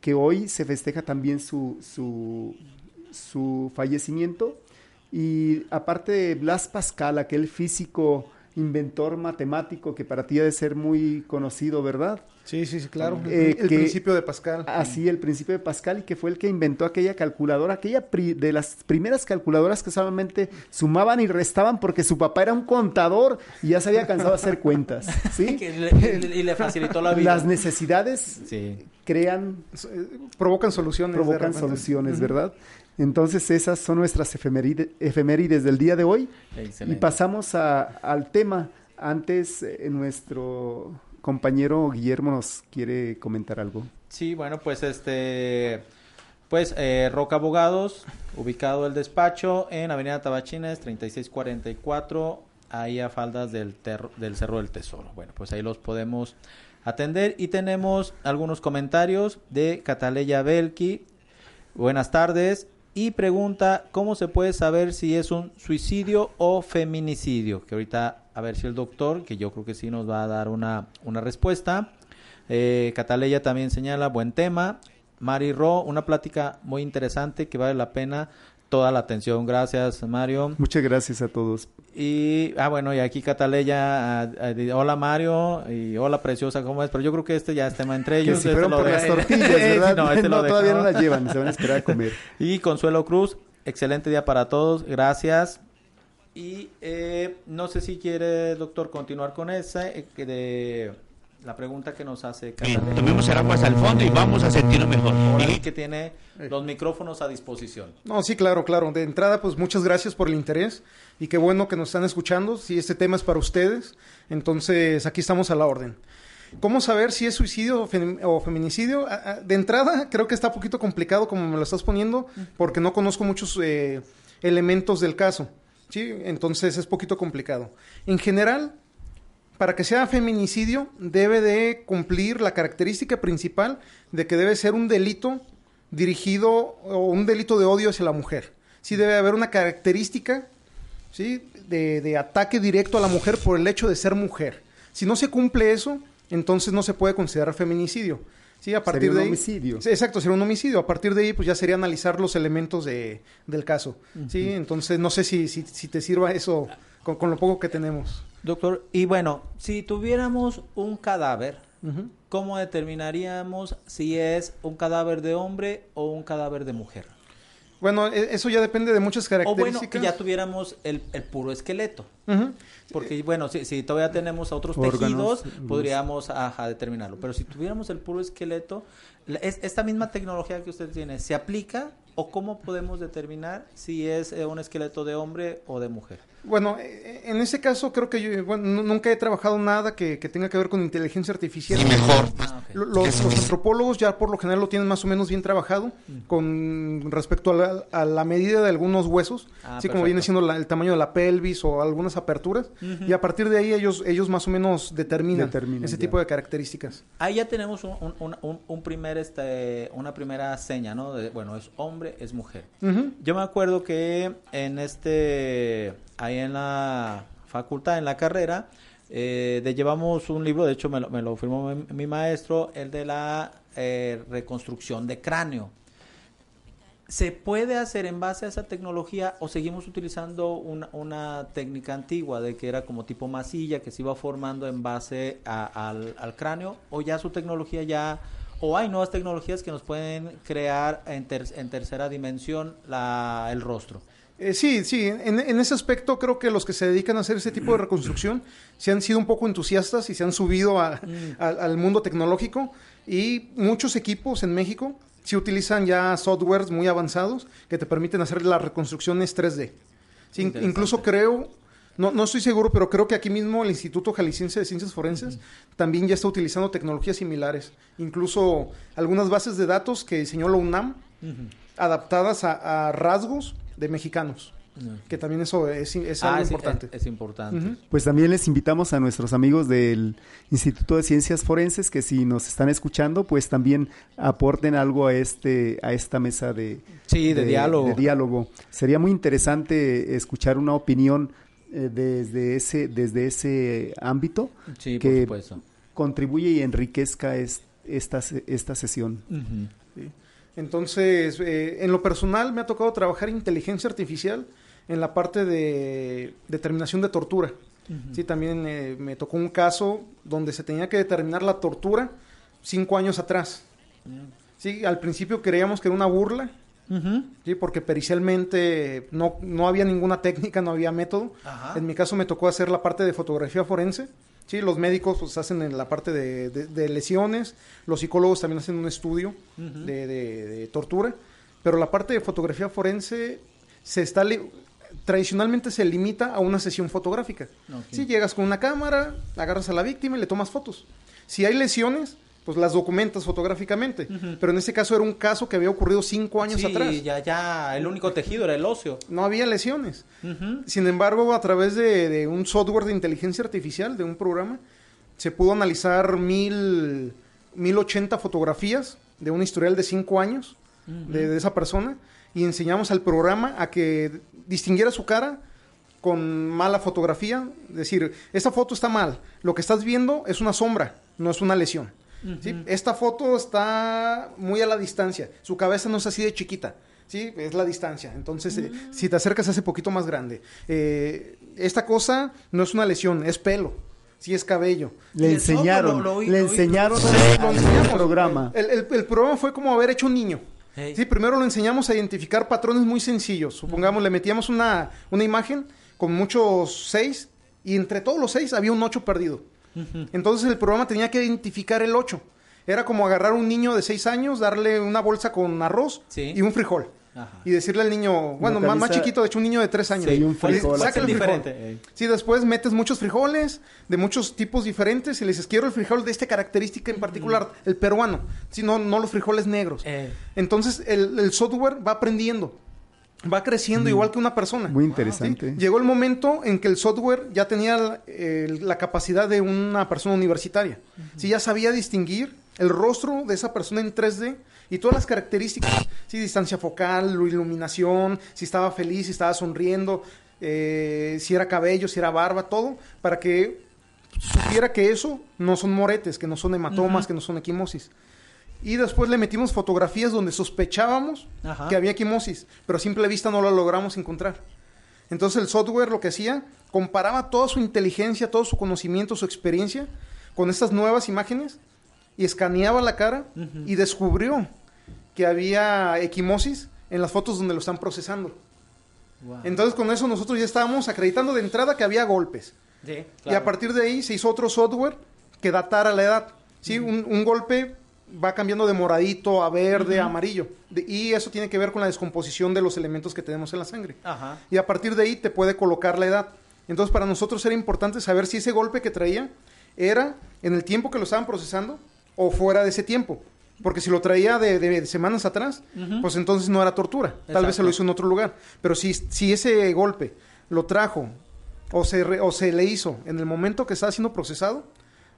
que hoy se festeja también su, su, su fallecimiento. Y aparte de Blas Pascal, aquel físico, inventor matemático que para ti ha de ser muy conocido, ¿verdad? Sí, sí, sí, claro. El, Eh, el que- principio de Pascal. Así, el principio de Pascal, y que fue el que inventó aquella calculadora, aquella pri- de las primeras calculadoras que solamente sumaban y restaban porque su papá era un contador y ya se había cansado de hacer cuentas, ¿sí? *laughs* Le- y le facilitó la vida. Las necesidades Sí. crean, Provocan soluciones. provocan soluciones. ¿verdad? Entonces esas son nuestras efeméride- efemérides del día de hoy. Y pasamos a- al tema. Antes, eh, nuestro compañero Guillermo nos quiere comentar algo. Sí, bueno, pues este, pues eh, Roca Abogados, ubicado el despacho en Avenida Tabachines, 3644, ahí a faldas del, del Cerro del Tesoro. Bueno, pues ahí los podemos atender y tenemos algunos comentarios de Cataleya Belki. Buenas tardes. Y pregunta, ¿cómo se puede saber si es un suicidio o feminicidio? Que ahorita, a ver si el doctor, que yo creo que sí nos va a dar una, una respuesta. Eh, Cataleya también señala, buen tema. Mari Ro, una plática muy interesante que vale la pena toda la atención. Gracias, Mario. Muchas gracias a todos. Y, ah, bueno, y aquí Cataleya, ah, ah, hola Mario, y hola Preciosa, ¿cómo es? Pero yo creo que este ya es tema entre Que ellos. si este fueron por las tortillas, *laughs* ¿verdad? no, este *laughs* lo todavía no las llevan, se van a esperar a comer. *laughs* Y Consuelo Cruz, excelente día para todos, gracias. Y eh, no sé si quiere, doctor, continuar con esa, eh, que de la pregunta que nos hace Cataleya. Tomemos el agua hasta el fondo y vamos a sentirnos mejor. Ahora sí que tiene los micrófonos a disposición. No, sí, claro, claro. De entrada, pues muchas gracias por el interés y qué bueno que nos están escuchando. Si este tema es para ustedes, entonces aquí estamos a la orden. ¿Cómo saber si es suicidio o, fem- o feminicidio? De entrada, creo que está un poquito complicado como me lo estás poniendo, porque no conozco muchos eh, elementos del caso. ¿sí? Entonces es poquito complicado. En general, para que sea feminicidio, debe de cumplir la característica principal de que debe ser un delito dirigido o un delito de odio hacia la mujer. Sí debe haber una característica ¿sí? de, de ataque directo a la mujer por el hecho de ser mujer. Si no se cumple eso, entonces no se puede considerar feminicidio. Sí, a partir Sería un de ahí- homicidio. Sí, exacto, sería un homicidio. A partir de ahí, pues ya sería analizar los elementos de, del caso. Sí, entonces no sé si, si, si te sirva eso con, con lo poco que tenemos. Doctor, y bueno, si tuviéramos un cadáver. ¿cómo determinaríamos si es un cadáver de hombre o un cadáver de mujer? Bueno, e- eso ya depende de muchas O bueno, características. que ya tuviéramos el, el puro esqueleto. Porque, bueno, si, si todavía tenemos otros Órganos, tejidos, podríamos ajá, determinarlo. Pero si tuviéramos el puro esqueleto, es, esta misma tecnología que usted tiene, ¿se aplica o cómo podemos determinar si es eh, un esqueleto de hombre o de mujer? Bueno, eh, en ese caso creo que yo bueno, nu- nunca he trabajado nada que, que tenga que ver con inteligencia artificial. Ah, ok. Lo- Los, los antropólogos ya por lo general lo tienen más o menos bien trabajado con respecto a la, a la medida de algunos huesos, Ah, así como viene siendo la- el tamaño de la pelvis o algunas aperturas, y a partir de ahí ellos, ellos más o menos determinan, Determinan, ese ya. tipo de características. Ahí ya tenemos un, un- un- un- un primer, este, una primera seña, ¿no? De, bueno, es hombre, es mujer. Yo me acuerdo que en este, ahí en la facultad, en la carrera, eh, llevamos un libro, de hecho me lo, me lo firmó mi, mi maestro, el de la eh, reconstrucción de cráneo. ¿Se puede hacer en base a esa tecnología o seguimos utilizando una, una técnica antigua de que era como tipo masilla que se iba formando en base al, al cráneo? ¿O ya su tecnología ya, o hay nuevas tecnologías que nos pueden crear en, ter- en tercera dimensión la, el rostro? Eh, sí, sí, en, en ese aspecto creo que los que se dedican a hacer ese tipo de reconstrucción se han sido un poco entusiastas y se han subido a- Mm. al- al mundo tecnológico y muchos equipos en México sí utilizan ya softwares muy avanzados que te permiten hacer las reconstrucciones 3D. Sí, in- Interesante. incluso creo, no, no estoy seguro, pero creo que aquí mismo el Instituto Jalisciense de Ciencias Forenses también ya está utilizando tecnologías similares. Incluso algunas bases de datos que diseñó la UNAM adaptadas a, a rasgos de mexicanos. Que también eso es, es algo Ah, es- importante. Es, es importante. Pues también les invitamos a nuestros amigos del Instituto de Ciencias Forenses que si nos están escuchando, pues también aporten algo a este a esta mesa de, Sí, de diálogo. de diálogo. Sería muy interesante escuchar una opinión eh, desde ese desde ese ámbito Sí, por que contribuye y enriquezca es- esta se- esta sesión. Ujú. Entonces, eh, en lo personal me ha tocado trabajar inteligencia artificial en la parte de determinación de tortura. Sí, también eh, me tocó un caso donde se tenía que determinar la tortura cinco años atrás. Sí, al principio creíamos que era una burla, sí, porque pericialmente no, no había ninguna técnica, no había método. En mi caso me tocó hacer la parte de fotografía forense. Sí, los médicos pues, hacen en la parte de, de- de lesiones, los psicólogos también hacen un estudio de, de- de tortura, pero la parte de fotografía forense se está tradicionalmente se limita a una sesión fotográfica. Si llegas con una cámara, agarras a la víctima y le tomas fotos. Si hay lesiones, pues las documentas fotográficamente. Pero en este caso era un caso que había ocurrido cinco años Sí, atrás. ya, ya, el único tejido era el óseo. No había lesiones. Sin embargo, a través de, de un software de inteligencia artificial, de un programa, se pudo analizar mil, 1080 fotografías de un historial de cinco años de, de esa persona y enseñamos al programa a que distinguiera su cara con mala fotografía. Es decir, esta foto está mal. Lo que estás viendo es una sombra, no es una lesión. ¿Sí? Esta foto está muy a la distancia. Su cabeza no es así de chiquita. Sí, es la distancia. Entonces, eh, si te acercas, se hace poquito más grande. Eh, esta cosa no es una lesión, es pelo. Sí, es cabello. Le el enseñaron, lo- lo oí- le enseñaron enseñamos. programa. El, el- el programa fue como haber hecho un niño. Hey. Sí, primero lo enseñamos a identificar patrones muy sencillos. Supongamos, le metíamos una, una imagen con muchos seis y entre todos los seis había un ocho perdido. Entonces el programa tenía que identificar el ocho. Era como agarrar a un niño de seis años, darle una bolsa con arroz Sí. y un frijol. Ajá. Y decirle al niño, bueno, más, más chiquito, de hecho un niño de tres años. Sí, un frijol. sácale el frijol. diferente. eh. Sí, después metes muchos frijoles de muchos tipos diferentes y le dices, quiero el frijol de esta característica en particular, el peruano. Sí, no, no los frijoles negros. Eh. Entonces el, el software va aprendiendo, va creciendo igual que una persona. Muy interesante. ¿sí? Llegó el momento en que el software ya tenía la, el- la capacidad de una persona universitaria. Sí, ya sabía distinguir el rostro de esa persona en 3D y todas las características. Sí, distancia focal, iluminación, si estaba feliz, si estaba sonriendo, eh, si era cabello, si era barba, todo, para que supiera que eso no son moretes, que no son hematomas, que no son equimosis. Y después le metimos fotografías donde sospechábamos Ajá. que había equimosis, pero a simple vista no lo logramos encontrar. Entonces el software lo que hacía, comparaba toda su inteligencia, todo su conocimiento, su experiencia con estas nuevas imágenes y escaneaba la cara y descubrió que había equimosis en las fotos donde lo están procesando. Wow. Entonces con eso nosotros ya estábamos acreditando de entrada que había golpes. Sí, Y a partir de ahí se hizo otro software que datara la edad. ¿sí? un, un golpe va cambiando de moradito a verde, a amarillo. De- y eso tiene que ver con la descomposición de los elementos que tenemos en la sangre. Ajá. Y a partir de ahí te puede colocar la edad. Entonces para nosotros era importante saber si ese golpe que traía era en el tiempo que lo estaban procesando o fuera de ese tiempo. Porque si lo traía de, de semanas atrás, pues entonces no era tortura. Tal vez se lo hizo en otro lugar. Pero si, si ese golpe lo trajo o se, re- o se le hizo en el momento que estaba siendo procesado,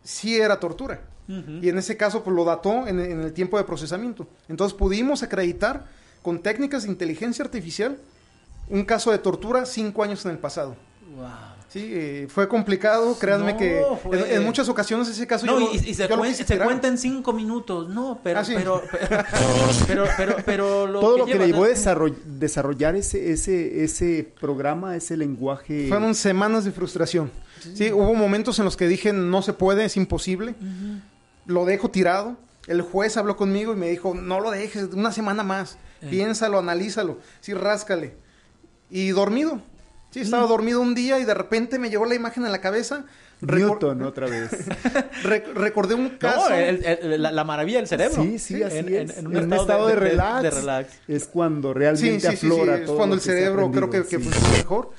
sí era tortura. Y en ese caso, pues lo dató en, en el tiempo de procesamiento. Entonces pudimos acreditar con técnicas de inteligencia artificial un caso de tortura cinco años en el pasado. Wow. Sí, eh, fue complicado, créanme No, que fue- en, en muchas ocasiones ese caso No, yo y, y se, yo cuen- cuenta en cinco minutos. No, pero, Ah, sí. pero, *laughs* pero, pero, pero, pero lo Todo lo que lleva- le llevó a desarroll- desarrollar ese, ese, ese programa, ese lenguaje. Fueron semanas de frustración. Sí, hubo momentos en los que dije, no se puede, es imposible. Lo dejo tirado. El juez habló conmigo y me dijo, no lo dejes, una semana más. Eh. Piénsalo, analízalo. Sí, ráscale. Y dormido. Sí, estaba dormido un día y de repente me llegó la imagen en la cabeza. Recor- Newton, otra vez. *laughs* re- recordé un No, caso. el- el- la, la maravilla del cerebro. Sí, sí, así en, en- es. en un, estado, de, relax, de relax. es cuando Sí, realmente sí, sí, sí, aflora es todo cuando el cerebro creo que, que sí. funciona mejor.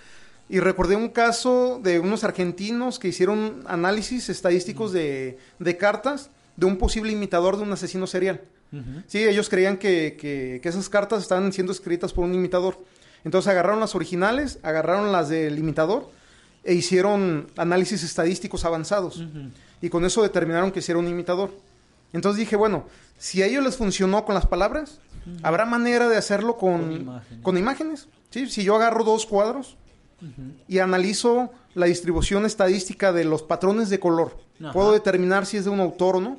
Y recordé un caso de unos argentinos que hicieron análisis estadísticos de, de cartas de un posible imitador de un asesino serial. Sí, ellos creían que, que- que esas cartas estaban siendo escritas por un imitador. Entonces agarraron las originales, agarraron las del imitador e hicieron análisis estadísticos avanzados. Y con eso determinaron que era un imitador. Entonces dije, bueno, si a ellos les funcionó con las palabras, habrá manera de hacerlo con, Con imágenes. con imágenes. ¿sí? Si yo agarro dos cuadros y analizo la distribución estadística de los patrones de color, puedo determinar si es de un autor o no.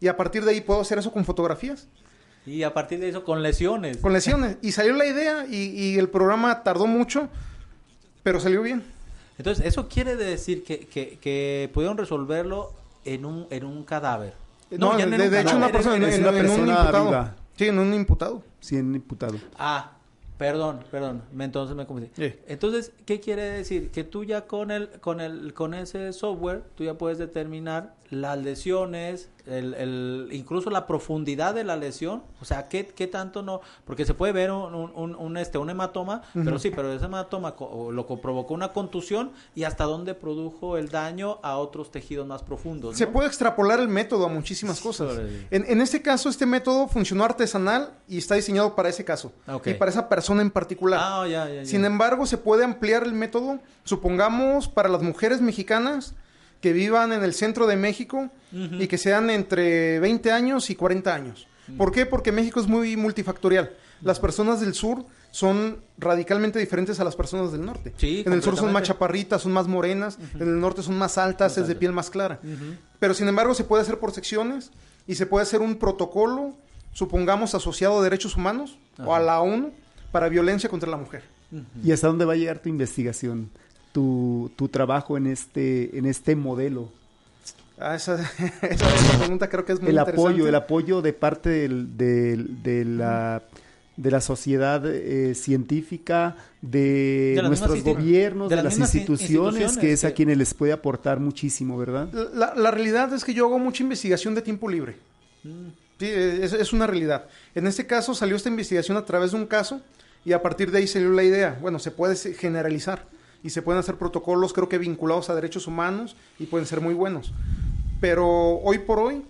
Y a partir de ahí puedo hacer eso con fotografías, Y a partir de eso, con lesiones. con lesiones. Y salió la idea y, y el programa tardó mucho, pero salió bien. Entonces, eso quiere decir que, que, que pudieron resolverlo en un, en un cadáver. No, ya de, en un de hecho una cadáver, persona en, en- una en un persona imputado. viva. Sí, en un imputado. Sí, en imputado. Ah, perdón, perdón, me- entonces me confundí. Sí. Entonces, ¿qué quiere decir? Que tú ya con el, con el, con ese software, tú ya puedes determinar las lesiones, el, el, incluso la profundidad de la lesión, o sea, qué, qué tanto no, porque se puede ver un, un, un- un, este, un hematoma, pero sí, pero ese hematoma lo que provocó una contusión y hasta dónde produjo el daño a otros tejidos más profundos. Se puede extrapolar el método a muchísimas cosas. En, en este caso, este método funcionó artesanal y está diseñado para ese caso. Y para esa persona en particular. Ah, ya, ya, ya. Sin embargo, se puede ampliar el método, supongamos, para las mujeres mexicanas que vivan en el centro de México y que sean entre 20 años y 40 años. ¿Por qué? Porque México es muy multifactorial. Las personas del sur son radicalmente diferentes a las personas del norte. Sí, en el sur son más chaparritas, son más morenas, en el norte son más altas, es de piel más clara. Pero sin embargo se puede hacer por secciones y se puede hacer un protocolo, supongamos asociado a derechos humanos o a la ONU para violencia contra la mujer. ¿Y hasta dónde va a llegar tu investigación? Tu, tu trabajo en este, en este modelo. Ah, esa, esa- *laughs* esa pregunta creo que es muy el interesante. apoyo, el apoyo de parte del- del- de la de la sociedad eh, científica, de, nuestros gobiernos, de de, las instituciones, que es a quienes les puede aportar muchísimo, ¿verdad? La, la realidad es que yo hago mucha investigación de tiempo libre. Mm. Sí, es, es una realidad. En este caso salió esta investigación a través de un caso y a partir de ahí salió la idea. Bueno, se puede generalizar y se pueden hacer protocolos, creo que vinculados a derechos humanos y pueden ser muy buenos. Pero hoy por hoy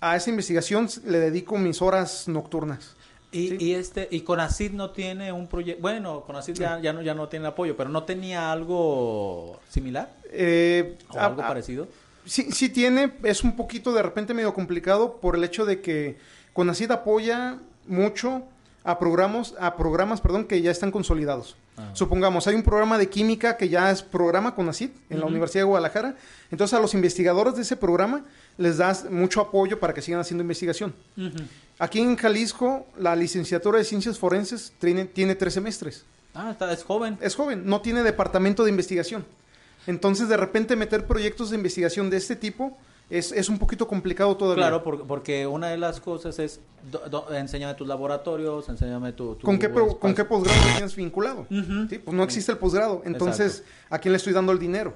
a esa investigación le dedico mis horas nocturnas. Y, Sí. y este y Conacid no tiene un proyecto bueno Conacid ya, ya no ya no tiene apoyo pero no tenía algo similar Eh, o a- algo a- parecido Sí, sí tiene, es un poquito de repente medio complicado por el hecho de que Conacid apoya mucho a programas, a programas, perdón, que ya están consolidados. Ah. Supongamos, hay un programa de química que ya es programa Conacid en la. Universidad de Guadalajara. Entonces a los investigadores de ese programa les das mucho apoyo para que sigan haciendo investigación. Aquí en Jalisco, la licenciatura de Ciencias Forenses tiene, tiene tres semestres. ah está, es joven Es joven, no tiene departamento de investigación. Entonces, de repente, meter proyectos de investigación de este tipo es, es un poquito complicado todavía. Claro, por- porque una de las cosas es, do- do- enséñame tus laboratorios, enséñame tu... tu ¿Con qué, ¿Con qué posgrado tienes vinculado? ¿Sí? Pues no existe el posgrado. Entonces, ¿a quién le estoy dando el dinero?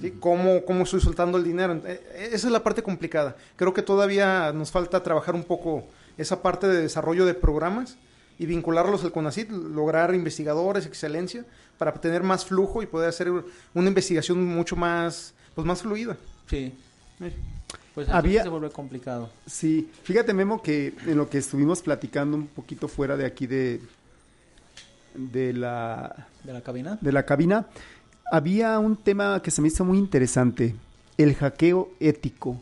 ¿Sí? ¿Cómo, ¿Cómo estoy soltando el dinero? Eh, Esa es la parte complicada. Creo que todavía nos falta trabajar un poco esa parte de desarrollo de programas y vincularlos al CONACYT, lograr investigadores, excelencia, para tener más flujo y poder hacer una investigación mucho más, pues más fluida. Sí. Pues Había- Había... se vuelve complicado. Sí, fíjate Memo que en lo que estuvimos platicando un poquito fuera de aquí de, de la ¿De la cabina? de la cabina, había un tema que se me hizo muy interesante, el hackeo ético.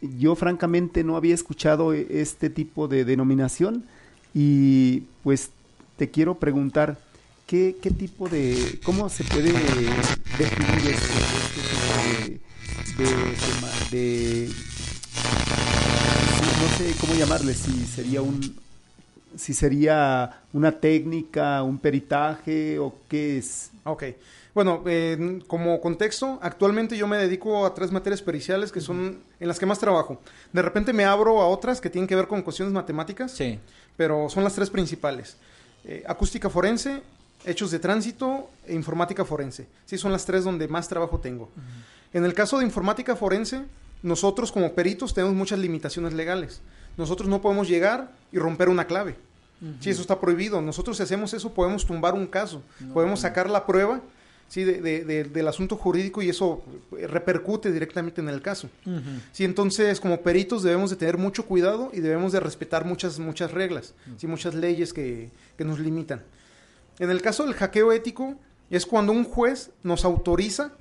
Yo francamente no había escuchado e- este tipo de denominación y pues te quiero preguntar, ¿qué, qué tipo de, cómo se puede definir este, este tipo de, de, no sé cómo llamarle, si sería un, si sería una técnica, un peritaje o qué es. Ok. Bueno, eh, como contexto, actualmente yo me dedico a tres materias periciales que son en las que más trabajo. De repente me abro a otras que tienen que ver con cuestiones matemáticas, Sí. pero son las tres principales. Eh, acústica forense, hechos de tránsito e informática forense. Sí, son las tres donde más trabajo tengo. En el caso de informática forense, nosotros como peritos tenemos muchas limitaciones legales. Nosotros no podemos llegar y romper una clave. Sí, eso está prohibido. Nosotros si hacemos eso podemos tumbar un caso, podemos sacar la prueba sí, de- de- de- del asunto jurídico y eso repercute directamente en el caso. Sí, entonces como peritos debemos de tener mucho cuidado y debemos de respetar muchas, muchas reglas, sí, muchas leyes que, que nos limitan. En el caso del hackeo ético es cuando un juez nos autoriza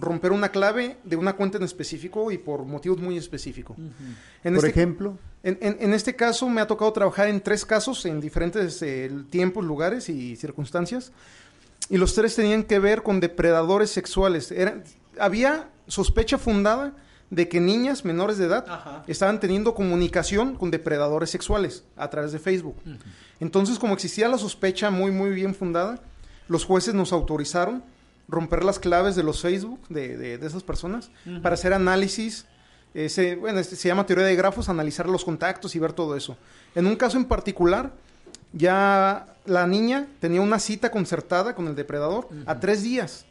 romper una clave de una cuenta en específico y por motivos muy específicos. En Por este- ejemplo, en, en- en este caso me ha tocado trabajar en tres casos en diferentes eh, tiempos, lugares y circunstancias. Y los tres tenían que ver con depredadores sexuales. Había sospecha fundada de que niñas menores de edad Ajá. estaban teniendo comunicación con depredadores sexuales a través de Facebook. Entonces, como existía la sospecha muy, muy bien fundada, los jueces nos autorizaron romper las claves de los Facebook de, de- de esas personas para hacer análisis. Ese, bueno, este se llama teoría de grafos, analizar los contactos y ver todo eso. En un caso en particular, ya la niña tenía una cita concertada con el depredador a tres días.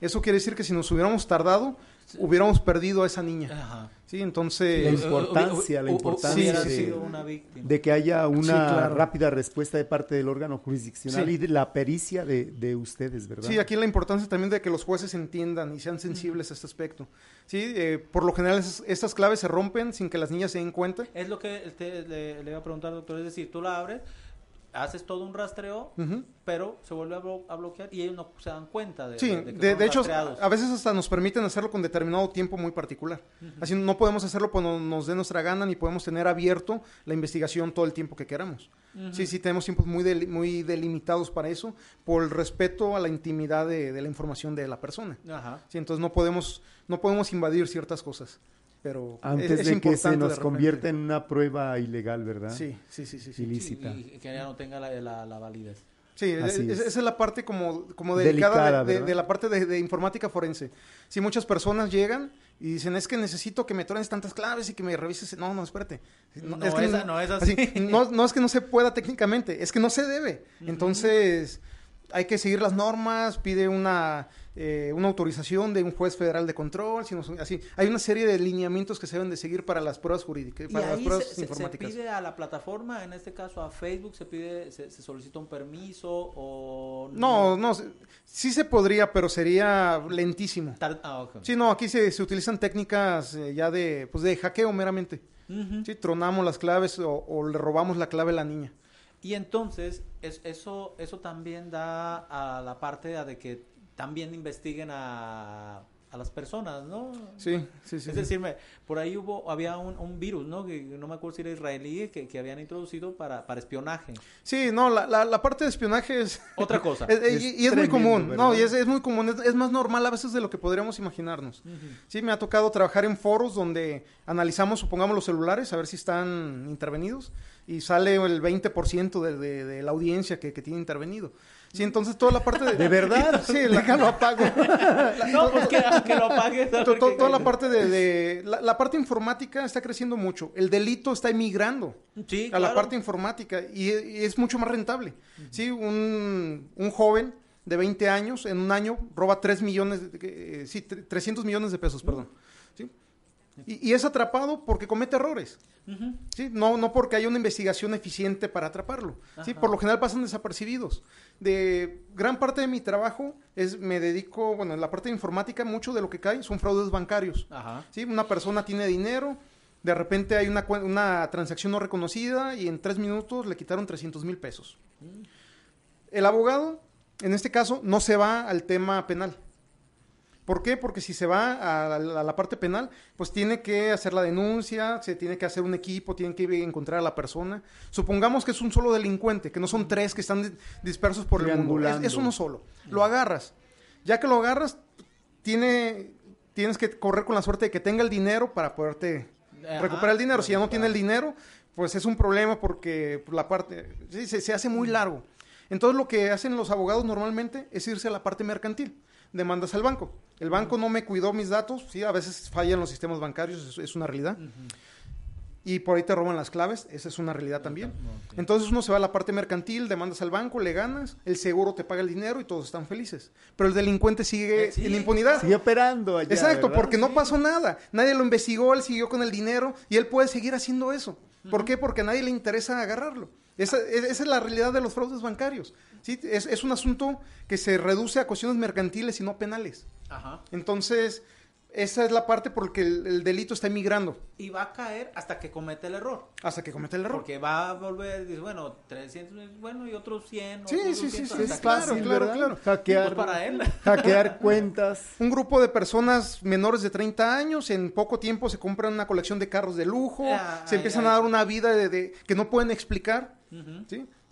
Eso quiere decir que si nos hubiéramos tardado, hubiéramos perdido a esa niña. Ajá. Sí, la entonces... importancia, la importancia sido una víctima. de que haya una Sí, claro. rápida respuesta de parte del órgano jurisdiccional Sí. y de la pericia de, de ustedes, ¿verdad? Sí, aquí la importancia también de que los jueces entiendan y sean sensibles a este aspecto. Sí, eh, por lo general esas- estas claves se rompen sin que las niñas se den cuenta. Es lo que te- le, le iba a preguntar, doctor. Es decir, tú la abres, haces todo un rastreo, pero se vuelve a, blo- a bloquear y ellos no se dan cuenta de, Sí, de- de, de que de fueron hecho, rastreados. a veces hasta nos permiten hacerlo con determinado tiempo muy particular. Así no podemos hacerlo cuando nos dé nuestra gana ni podemos tener abierto la investigación todo el tiempo que queramos. Sí, sí, tenemos tiempos muy, deli- muy delimitados para eso, por el respeto a la intimidad de, de la información de la persona. Ajá. Sí, entonces no podemos, no podemos invadir ciertas cosas. Pero Antes es, es de que se nos convierta en una prueba ilegal, ¿verdad? Sí, sí, sí, sí. sí. Ilícita. Y, y que ya no tenga la, la, la validez. Sí, Así es- es. esa es la parte como, como Delicada, delicada de- de, ¿verdad? de la parte de, de informática forense. Sí, muchas personas llegan y dicen, es que necesito que me truenes tantas claves y que me revises. No, no, espérate. No, que esa- no es así. *laughs* no, no es que no se pueda técnicamente, es que no se debe. Entonces, hay que seguir las normas, pide una, eh, una autorización de un juez federal de control, sino, así. Hay una serie de lineamientos que se deben de seguir para las pruebas jurídicas, Y para las pruebas se, se- se informáticas. pide a la plataforma, en este caso a Facebook, se pide, se, se solicita un permiso o No, no, sí se podría, pero sería lentísimo. Ah, ok. Sí, no, aquí se, se utilizan técnicas eh, ya de, pues de hackeo meramente. Sí, tronamos las claves o, o le robamos la clave a la niña. Y entonces, es, eso, eso también da a la parte de que también investiguen a, a las personas, ¿no? Sí, sí, sí. Es decir, me- por ahí hubo, había un, un virus, ¿no? Que no me acuerdo si era israelí, que, que habían introducido para, para espionaje. Sí, no, la, la, la parte de espionaje es... Otra cosa. es- *laughs* es- Es y, y es muy común, ¿verdad? no, y es, es muy común, es, es más normal a veces de lo que podríamos imaginarnos. Sí, me ha tocado trabajar en foros donde analizamos, supongamos, los celulares, a ver si están intervenidos, y sale el 20% de, de, de la audiencia que, que tiene intervenido. Sí, entonces toda la parte de... ¿De verdad? *laughs* Sí, la, Déjalo apago. *laughs* No, pues que, que lo apagues. to- toda la parte de... de- la, la parte informática está creciendo mucho. El delito está emigrando Sí, a la parte informática y, y es mucho más rentable. Sí, un, un joven de 20 años en un año roba 3 millones, de- eh, sí, tre- 300 millones de pesos, perdón. ¿sí? Y, y es atrapado porque comete errores. ¿sí? No, no porque haya una investigación eficiente para atraparlo. ¿sí? Por lo general pasan desapercibidos. De gran parte de mi trabajo es me dedico, bueno, en la parte de informática mucho de lo que cae son fraudes bancarios. Ajá. ¿sí? Una persona tiene dinero, de repente hay una, una transacción no reconocida y en tres minutos le quitaron 300 mil pesos. El abogado, en este caso, no se va al tema penal. ¿Por qué? Porque si se va a la, a la parte penal, pues tiene que hacer la denuncia, se tiene que hacer un equipo, tiene que encontrar a la persona. Supongamos que es un solo delincuente, que no son tres que están di- dispersos por el mundo. Es, uno solo. Lo agarras. Ya que lo agarras, tiene, tienes que correr con la suerte de que tenga el dinero para poderte Ajá. recuperar el dinero. Si ya no tiene el dinero, pues es un problema porque la parte se, se hace muy largo. Entonces lo que hacen los abogados normalmente es irse a la parte mercantil. Demandas al banco. El banco no me cuidó mis datos, sí, a veces fallan los sistemas bancarios, es, es una realidad. Y por ahí te roban las claves, esa es una realidad también. Entonces uno se va a la parte mercantil, demandas al banco, le ganas, el seguro te paga el dinero y todos están felices. Pero el delincuente sigue Eh, sí, en impunidad. Sigue operando allá. Exacto, ¿verdad? porque no pasó nada. Nadie lo investigó, él siguió con el dinero y él puede seguir haciendo eso. ¿Por qué? Porque a nadie le interesa agarrarlo. Esa, es- esa es la realidad de los fraudes bancarios. ¿sí? Es, es un asunto que se reduce a cuestiones mercantiles y no penales. Ajá. Entonces, esa es la parte por la que el, el delito está emigrando Y va a caer hasta que comete el error. hasta que comete el error. Porque va a volver, dice, bueno, 300, bueno, y otros 100. Sí, otros sí, sí, 200, sí, hasta Es claro, fácil, claro, claro. Hackear, Pues para él. hackear *laughs* cuentas. Un grupo de personas menores de 30 años en poco tiempo se compran una colección de carros de lujo, Ah, se ay, empiezan ay. a dar una vida de, de- que no pueden explicar,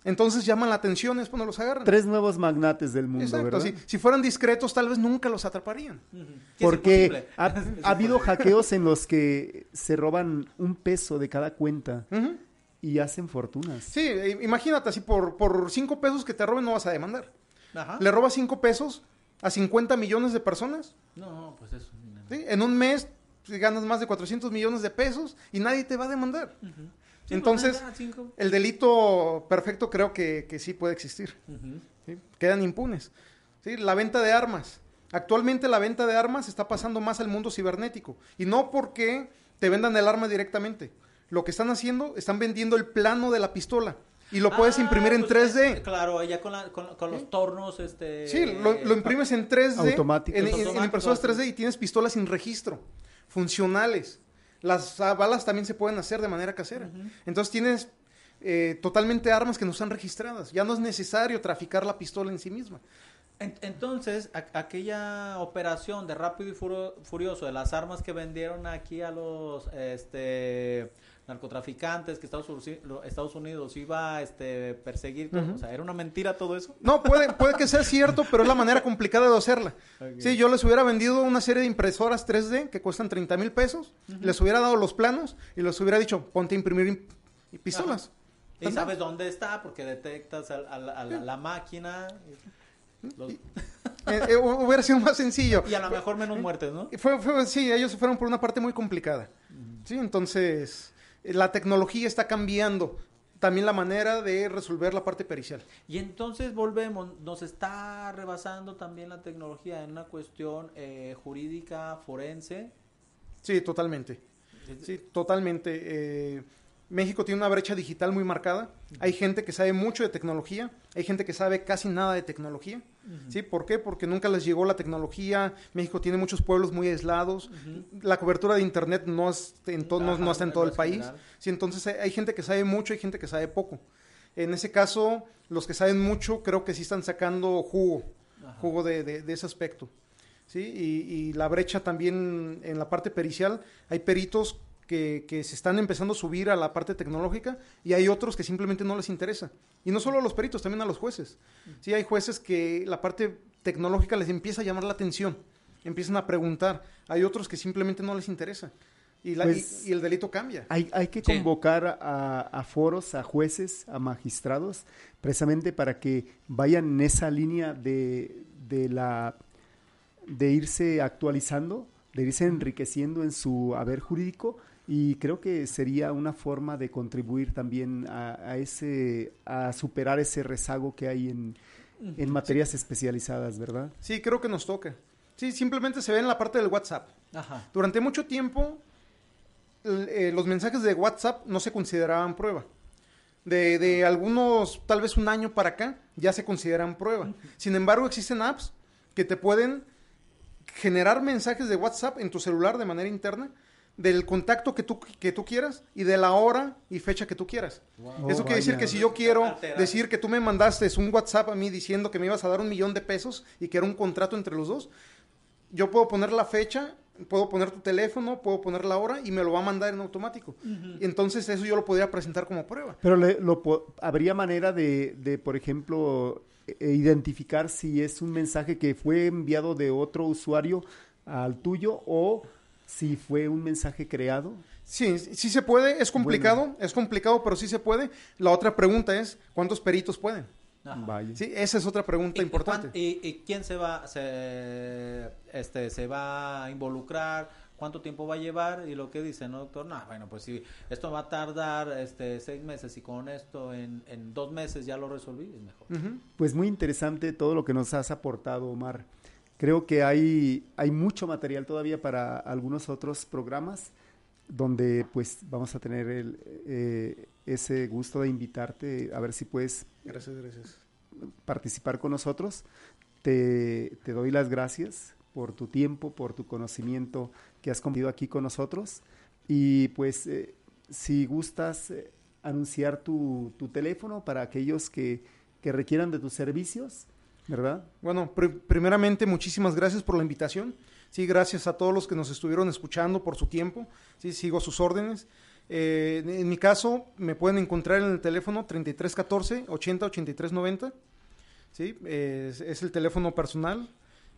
Entonces llaman la atención, es cuando los agarran. Tres nuevos magnates del mundo, Exacto, ¿verdad? si, si fueran discretos tal vez nunca los atraparían. Sí, es Porque imposible. ha, *laughs* habido hackeos en los que se roban un peso de cada cuenta y hacen fortunas. Sí, eh, imagínate, así por, por cinco pesos que te roben no vas a demandar. Ajá. Le robas cinco pesos a 50 millones de personas, No, pues eso. ¿sí? En un mes ganas más de 400 millones de pesos y nadie te va a demandar. Sí, Entonces, pues, el delito perfecto creo que, que sí puede existir. Quedan impunes. ¿sí? La venta de armas. Actualmente la venta de armas está pasando más al mundo cibernético. Y no porque te vendan el arma directamente. Lo que están haciendo, están vendiendo el plano de la pistola. Y lo puedes Ah, imprimir en pues, 3D. eh, Claro, ya con, la- con, con los tornos, este... Sí, lo, lo imprimes en 3D. Automáticos. En, en- en impresoras sí. 3D y tienes pistolas sin registro. Funcionales. Las ah, balas también se pueden hacer de manera casera. Entonces tienes eh, totalmente armas que no están registradas. Ya no es necesario traficar la pistola en sí misma. En- Entonces, aquella operación de Rápido y Furioso de las armas que vendieron aquí a los este narcotraficantes que Estados Unidos, Estados Unidos iba a este, perseguir, o sea, era una mentira todo eso. No, puede, puede que sea cierto, pero es la manera *laughs* complicada de hacerla. Ok. Sí, yo les hubiera vendido una serie de impresoras 3D que cuestan 30 mil pesos, les hubiera dado los planos y les hubiera dicho, ponte a imprimir im- pistolas. Y sabes dónde está porque detectas a, a la, a la- la máquina los- Eh, eh, hu- hubiera sido más sencillo. *laughs* y a lo mejor menos muertes, ¿no? Y Fue, fue- sí, ellos se fueron por una parte muy complicada. Sí, entonces la tecnología está cambiando también la manera de resolver la parte pericial. Y entonces volvemos, nos está rebasando también la tecnología en una cuestión eh, jurídica, forense. Sí, totalmente. Sí, totalmente. Eh, México tiene una brecha digital muy marcada. Hay gente que sabe mucho de tecnología, hay gente que sabe casi nada de tecnología. ¿Sí? ¿Por qué? Porque nunca les llegó la tecnología. México tiene muchos pueblos muy aislados. La cobertura de internet no, es en no- no está en todo el país. general. Sí, entonces hay, hay gente que sabe mucho, hay gente que sabe poco. En ese caso, los que saben mucho creo que sí están sacando jugo, Ajá. jugo de, de- de ese aspecto. ¿sí? Y, y la brecha también en la parte pericial, hay peritos que, que se están empezando a subir a la parte tecnológica y hay otros que simplemente no les interesa. Y no solo a los peritos, también a los jueces. Sí, hay jueces que la parte tecnológica les empieza a llamar la atención, empiezan a preguntar. Hay otros que simplemente no les interesa. Y, la- Pues- y- y el delito cambia. Hay, hay que Sí. convocar a, a foros, a jueces, a magistrados, precisamente para que vayan en esa línea de, de la de irse actualizando, de irse enriqueciendo en su haber jurídico y creo que sería una forma de contribuir también a, a ese a superar ese rezago que hay en, en materias especializadas, ¿verdad? Sí, creo que nos toca. Sí, simplemente se ve en la parte del WhatsApp. Ajá. Durante mucho tiempo, eh, los mensajes de WhatsApp no se consideraban prueba. De, de algunos, tal vez un año para acá, ya se consideran prueba. Sin embargo, existen apps que te pueden generar mensajes de WhatsApp en tu celular de manera interna del contacto que tú, que tú quieras y de la hora y fecha que tú quieras. Eso Oh, quiere decir que si yo quiero decir que tú me mandaste un WhatsApp a mí diciendo que me ibas a dar un millón de pesos y que era un contrato entre los dos, yo puedo poner la fecha, puedo poner tu teléfono, puedo poner la hora y me lo va a mandar en automático. Entonces eso yo lo podría presentar como prueba. Pero le- lo habría manera de, de, por ejemplo, e- identificar si es un mensaje que fue enviado de otro usuario al tuyo o si fue un mensaje creado. Sí, sí se puede, es complicado, es complicado, pero sí se puede. La otra pregunta es, ¿cuántos peritos pueden? Vaya. Sí, esa es otra pregunta ¿Y- y importante. ¿Y, y quién se va, se, este, se va a involucrar? ¿Cuánto tiempo va a llevar? Y lo que dice, ¿no, doctor? No, bueno, pues si esto va a tardar este, seis meses y con esto en, en dos meses ya lo resolví, es mejor. Pues muy interesante todo lo que nos has aportado, Omar. Creo que hay, hay mucho material todavía para algunos otros programas donde pues vamos a tener el, eh, ese gusto de invitarte a ver si puedes Gracias, gracias. participar con nosotros. Te, te doy las gracias por tu tiempo, por tu conocimiento que has compartido aquí con nosotros. Y pues, eh, si gustas eh, anunciar tu, tu teléfono para aquellos que, que requieran de tus servicios, ¿verdad? Bueno, pri- primeramente, muchísimas gracias por la invitación. Sí, gracias a todos los que nos estuvieron escuchando por su tiempo. Sí, sigo sus órdenes. Eh, en- mi caso, me pueden encontrar en el teléfono 3314 80 83 90. Sí, es, es el teléfono personal.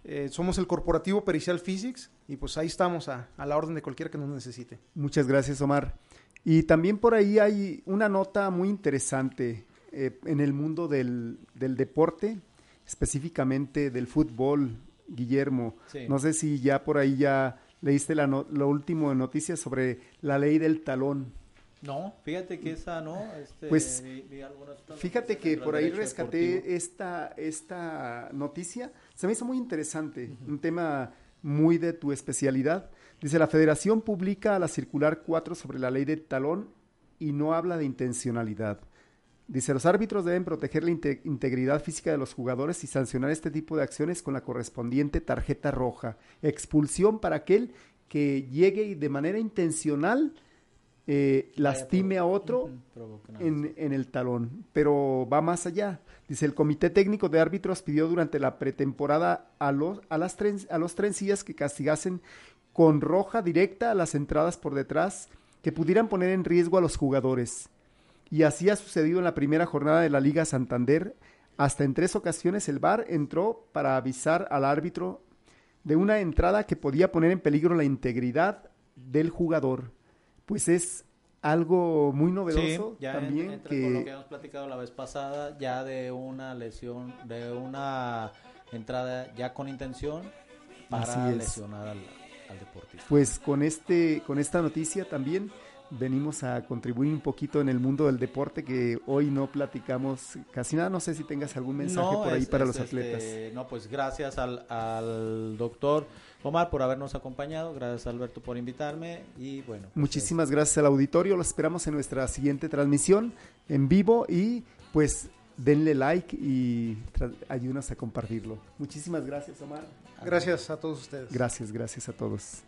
Eh, somos el corporativo Pericial Physics y pues ahí estamos a, a la orden de cualquiera que nos necesite. Muchas gracias, Omar. Y también por ahí hay una nota muy interesante eh, en el mundo del, del deporte, específicamente del fútbol, Guillermo. Sí. No sé si ya por ahí ya leíste la no- lo último de noticias sobre la ley del talón. No, fíjate que esa no. Este, Pues, vi- vi Fíjate que por ahí rescaté deportivo. esta, esta noticia. Se me hizo muy interesante, un tema muy de tu especialidad. Dice, la federación publica la circular 4 sobre la ley del talón y no habla de intencionalidad. Dice, los árbitros deben proteger la inte- integridad física de los jugadores y sancionar este tipo de acciones con la correspondiente tarjeta roja. Expulsión para aquel que llegue y de manera intencional eh, lastime a otro en el talón, pero va más allá. Dice, el Comité Técnico de Árbitros pidió durante la pretemporada a los, a las tren- a los trencillas que castigasen con roja directa a las entradas por detrás que pudieran poner en riesgo a los jugadores. Y así ha sucedido en la primera jornada de la Liga Santander. Hasta en tres ocasiones el VAR entró para avisar al árbitro de una entrada que podía poner en peligro la integridad del jugador. Pues es algo muy novedoso Sí, ya también que con lo que habíamos platicado la vez pasada, ya de una lesión, de una entrada ya con intención para lesionar al, al deportista. Pues con este, con esta noticia también venimos a contribuir un poquito en el mundo del deporte que hoy no platicamos casi nada. No sé si tengas algún mensaje No, por ahí es- para es, los atletas. este, no, pues gracias al, al doctor Omar por habernos acompañado, gracias Alberto por invitarme y bueno. pues, Muchísimas gracias al auditorio. Los esperamos en nuestra siguiente transmisión en vivo y pues denle like y ayúdenos a compartirlo. Muchísimas gracias, Omar. Gracias a todos ustedes. Gracias, gracias a todos.